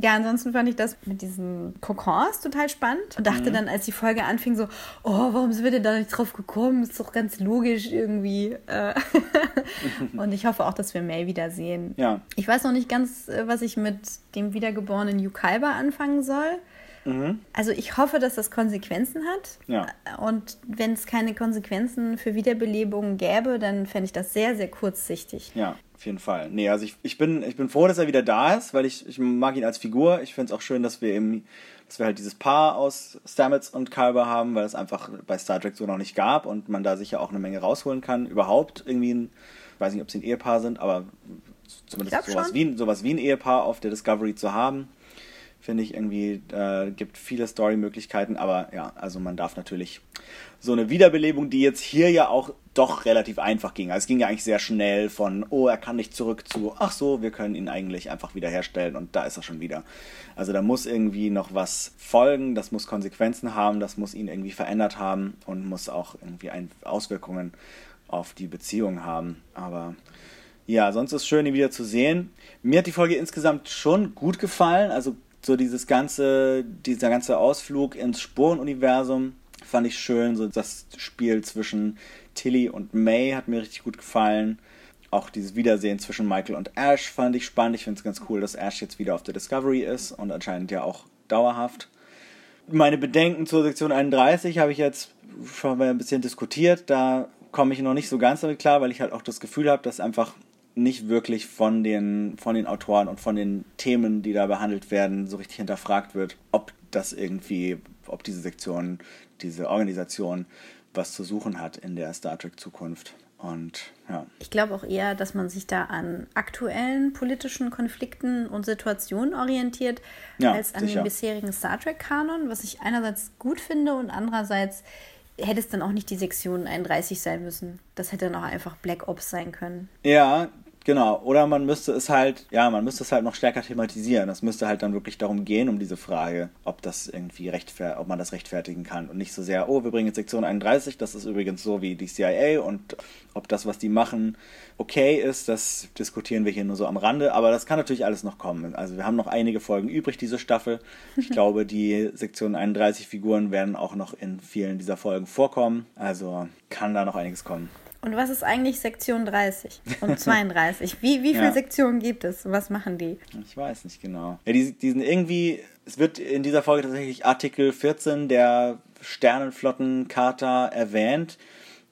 S2: Ja, ansonsten fand ich das mit diesen Kokons total spannend und dachte mhm. dann, als die Folge anfing, so, oh, warum sind wir denn da nicht drauf gekommen? Ist doch ganz logisch irgendwie. Äh. und ich hoffe auch, dass wir May wiedersehen.
S1: Ja.
S2: Ich weiß noch nicht ganz, äh, was ich mit dem wiedergeborenen Yukalba anfangen soll. Mhm. Also ich hoffe, dass das Konsequenzen hat.
S1: Ja.
S2: Und wenn es keine Konsequenzen für Wiederbelebungen gäbe, dann fände ich das sehr, sehr kurzsichtig.
S1: Ja, auf jeden Fall. Nee, also ich, ich, bin, ich bin froh, dass er wieder da ist, weil ich, ich mag ihn als Figur. Ich finde es auch schön, dass wir eben, dass wir halt dieses Paar aus Stamets und Kalber haben, weil es einfach bei Star Trek so noch nicht gab und man da sicher auch eine Menge rausholen kann. Überhaupt irgendwie ein, ich weiß nicht, ob sie ein Ehepaar sind, aber zumindest sowas wie, sowas wie ein Ehepaar auf der Discovery zu haben finde ich irgendwie, äh, gibt viele Story-Möglichkeiten, aber ja, also man darf natürlich so eine Wiederbelebung, die jetzt hier ja auch doch relativ einfach ging. Also es ging ja eigentlich sehr schnell von, oh, er kann nicht zurück zu, ach so, wir können ihn eigentlich einfach wiederherstellen und da ist er schon wieder. Also da muss irgendwie noch was folgen, das muss Konsequenzen haben, das muss ihn irgendwie verändert haben und muss auch irgendwie Auswirkungen auf die Beziehung haben. Aber ja, sonst ist es schön, ihn wieder zu sehen. Mir hat die Folge insgesamt schon gut gefallen. Also so dieses ganze, dieser ganze Ausflug ins Spurenuniversum fand ich schön. So das Spiel zwischen Tilly und May hat mir richtig gut gefallen. Auch dieses Wiedersehen zwischen Michael und Ash fand ich spannend. Ich finde es ganz cool, dass Ash jetzt wieder auf der Discovery ist und anscheinend ja auch dauerhaft. Meine Bedenken zur Sektion 31 habe ich jetzt schon mal ein bisschen diskutiert. Da komme ich noch nicht so ganz damit klar, weil ich halt auch das Gefühl habe, dass einfach nicht wirklich von den, von den Autoren und von den Themen, die da behandelt werden, so richtig hinterfragt wird, ob das irgendwie, ob diese Sektion, diese Organisation was zu suchen hat in der Star Trek Zukunft. Und ja.
S2: Ich glaube auch eher, dass man sich da an aktuellen politischen Konflikten und Situationen orientiert, ja, als an sicher. dem bisherigen Star Trek-Kanon, was ich einerseits gut finde und andererseits hätte es dann auch nicht die Sektion 31 sein müssen. Das hätte dann auch einfach Black Ops sein können.
S1: Ja, Genau, oder man müsste es halt, ja, man müsste es halt noch stärker thematisieren. Das müsste halt dann wirklich darum gehen, um diese Frage, ob das irgendwie rechtfer ob man das rechtfertigen kann und nicht so sehr, oh, wir bringen jetzt Sektion 31, das ist übrigens so wie die CIA und ob das, was die machen, okay ist, das diskutieren wir hier nur so am Rande, aber das kann natürlich alles noch kommen. Also wir haben noch einige Folgen übrig, diese Staffel. Ich glaube, die Sektion 31 Figuren werden auch noch in vielen dieser Folgen vorkommen, also kann da noch einiges kommen.
S2: Und was ist eigentlich Sektion 30 und 32? Wie, wie viele ja. Sektionen gibt es? Was machen die?
S1: Ich weiß nicht genau. Ja, die, die sind irgendwie, es wird in dieser Folge tatsächlich Artikel 14 der Sternenflottencharta erwähnt,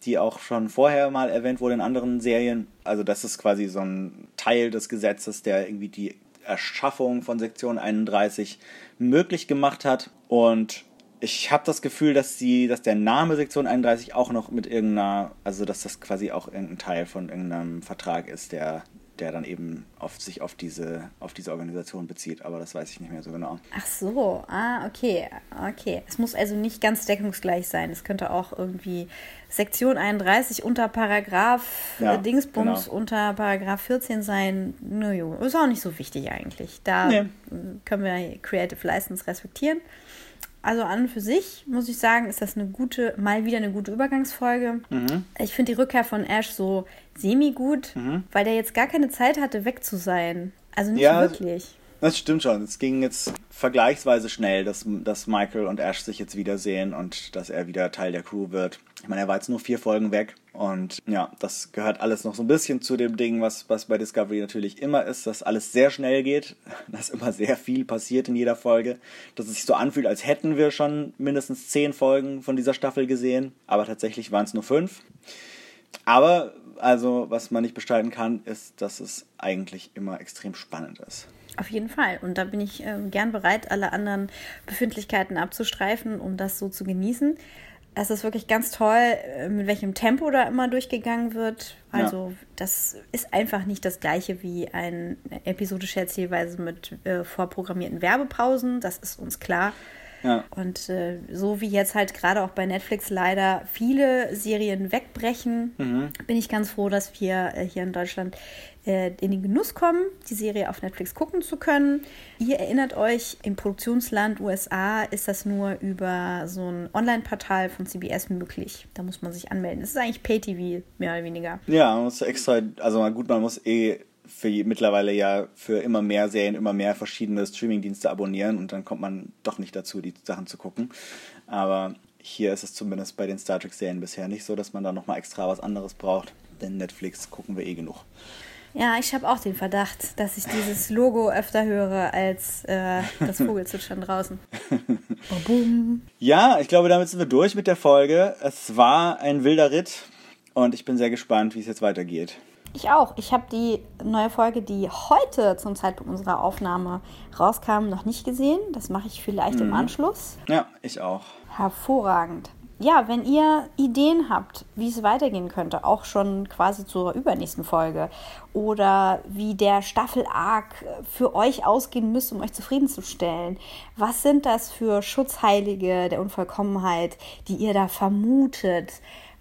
S1: die auch schon vorher mal erwähnt wurde in anderen Serien. Also das ist quasi so ein Teil des Gesetzes, der irgendwie die Erschaffung von Sektion 31 möglich gemacht hat. Und ich habe das Gefühl, dass die, dass der Name Sektion 31 auch noch mit irgendeiner, also dass das quasi auch irgendein Teil von irgendeinem Vertrag ist, der, der dann eben auf sich auf diese, auf diese Organisation bezieht, aber das weiß ich nicht mehr so genau.
S2: Ach so, ah, okay, okay. Es muss also nicht ganz deckungsgleich sein. Es könnte auch irgendwie Sektion 31 unter Paragraph ja, Dingsbums genau. unter Paragraph 14 sein. Naja, ist auch nicht so wichtig eigentlich. Da nee. können wir Creative License respektieren. Also an und für sich muss ich sagen, ist das eine gute, mal wieder eine gute Übergangsfolge. Mhm. Ich finde die Rückkehr von Ash so semi-gut, mhm. weil der jetzt gar keine Zeit hatte, weg zu sein. Also nicht ja, wirklich.
S1: Das stimmt schon. Es ging jetzt vergleichsweise schnell, dass, dass Michael und Ash sich jetzt wiedersehen und dass er wieder Teil der Crew wird. Ich meine, er war jetzt nur vier Folgen weg und ja, das gehört alles noch so ein bisschen zu dem Ding, was, was bei Discovery natürlich immer ist, dass alles sehr schnell geht, dass immer sehr viel passiert in jeder Folge, dass es sich so anfühlt, als hätten wir schon mindestens zehn Folgen von dieser Staffel gesehen, aber tatsächlich waren es nur fünf. Aber also, was man nicht bestreiten kann, ist, dass es eigentlich immer extrem spannend ist.
S2: Auf jeden Fall. Und da bin ich äh, gern bereit, alle anderen Befindlichkeiten abzustreifen, um das so zu genießen. Es ist wirklich ganz toll, äh, mit welchem Tempo da immer durchgegangen wird. Also, ja. das ist einfach nicht das gleiche wie eine episodische Erzählweise mit äh, vorprogrammierten Werbepausen. Das ist uns klar. Ja. Und äh, so wie jetzt halt gerade auch bei Netflix leider viele Serien wegbrechen, mhm. bin ich ganz froh, dass wir äh, hier in Deutschland äh, in den Genuss kommen, die Serie auf Netflix gucken zu können. Ihr erinnert euch, im Produktionsland USA ist das nur über so ein Online-Portal von CBS möglich. Da muss man sich anmelden. Das ist eigentlich Pay-TV, mehr oder weniger.
S1: Ja, man muss extra, also gut, man muss eh für mittlerweile ja für immer mehr Serien, immer mehr verschiedene Streamingdienste abonnieren und dann kommt man doch nicht dazu, die Sachen zu gucken. Aber hier ist es zumindest bei den Star Trek-Serien bisher nicht so, dass man da nochmal extra was anderes braucht. Denn Netflix gucken wir eh genug.
S2: Ja, ich habe auch den Verdacht, dass ich dieses Logo öfter höre als äh, das Vogelzwitschern draußen.
S1: Ja, ich glaube, damit sind wir durch mit der Folge. Es war ein wilder Ritt und ich bin sehr gespannt, wie es jetzt weitergeht.
S2: Ich auch. Ich habe die neue Folge, die heute zum Zeitpunkt unserer Aufnahme rauskam, noch nicht gesehen. Das mache ich vielleicht mhm. im Anschluss.
S1: Ja, ich auch.
S2: Hervorragend ja, wenn ihr Ideen habt, wie es weitergehen könnte, auch schon quasi zur übernächsten Folge oder wie der Staffel-Arc für euch ausgehen müsste, um euch zufriedenzustellen, was sind das für Schutzheilige der Unvollkommenheit, die ihr da vermutet?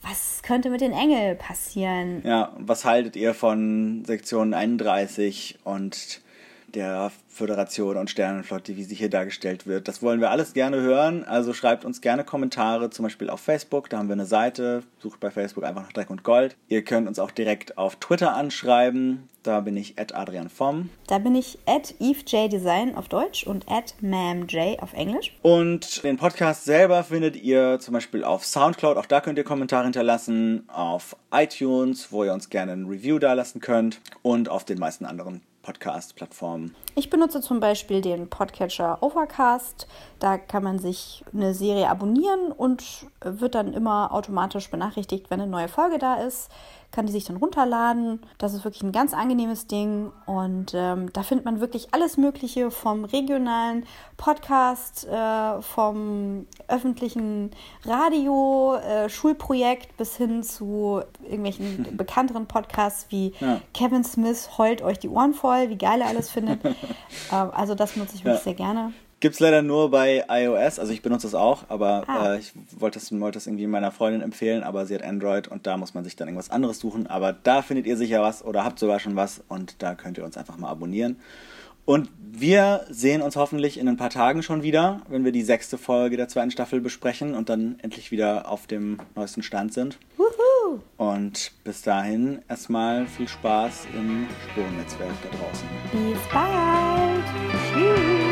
S2: Was könnte mit den Engeln passieren?
S1: Ja, was haltet ihr von Sektion 31 und der Föderation und Sternenflotte, wie sie hier dargestellt wird. Das wollen wir alles gerne hören. Also schreibt uns gerne Kommentare, zum Beispiel auf Facebook. Da haben wir eine Seite. Sucht bei Facebook einfach nach Dreck und Gold. Ihr könnt uns auch direkt auf Twitter anschreiben. Da bin ich at Adrian Vom.
S2: Da bin ich at EveJDesign auf Deutsch und at MamJ auf Englisch.
S1: Und den Podcast selber findet ihr zum Beispiel auf Soundcloud. Auch da könnt ihr Kommentare hinterlassen. Auf iTunes, wo ihr uns gerne ein Review da lassen könnt. Und auf den meisten anderen Podcast-Plattformen?
S2: Ich benutze zum Beispiel den Podcatcher Overcast. Da kann man sich eine Serie abonnieren und wird dann immer automatisch benachrichtigt, wenn eine neue Folge da ist kann die sich dann runterladen. Das ist wirklich ein ganz angenehmes Ding und ähm, da findet man wirklich alles Mögliche vom regionalen Podcast, äh, vom öffentlichen Radio, äh, Schulprojekt bis hin zu irgendwelchen bekannteren Podcasts wie ja. Kevin Smith heult euch die Ohren voll, wie geil er alles findet. äh, also das nutze ich wirklich ja. sehr gerne.
S1: Gibt es leider nur bei iOS, also ich benutze es auch, aber ah. äh, ich wollte das, wollte das irgendwie meiner Freundin empfehlen, aber sie hat Android und da muss man sich dann irgendwas anderes suchen. Aber da findet ihr sicher was oder habt sogar schon was und da könnt ihr uns einfach mal abonnieren. Und wir sehen uns hoffentlich in ein paar Tagen schon wieder, wenn wir die sechste Folge der zweiten Staffel besprechen und dann endlich wieder auf dem neuesten Stand sind. Wuhu! Und bis dahin erstmal viel Spaß im Spurennetzwerk da draußen.
S2: Bis bald! Tschüss!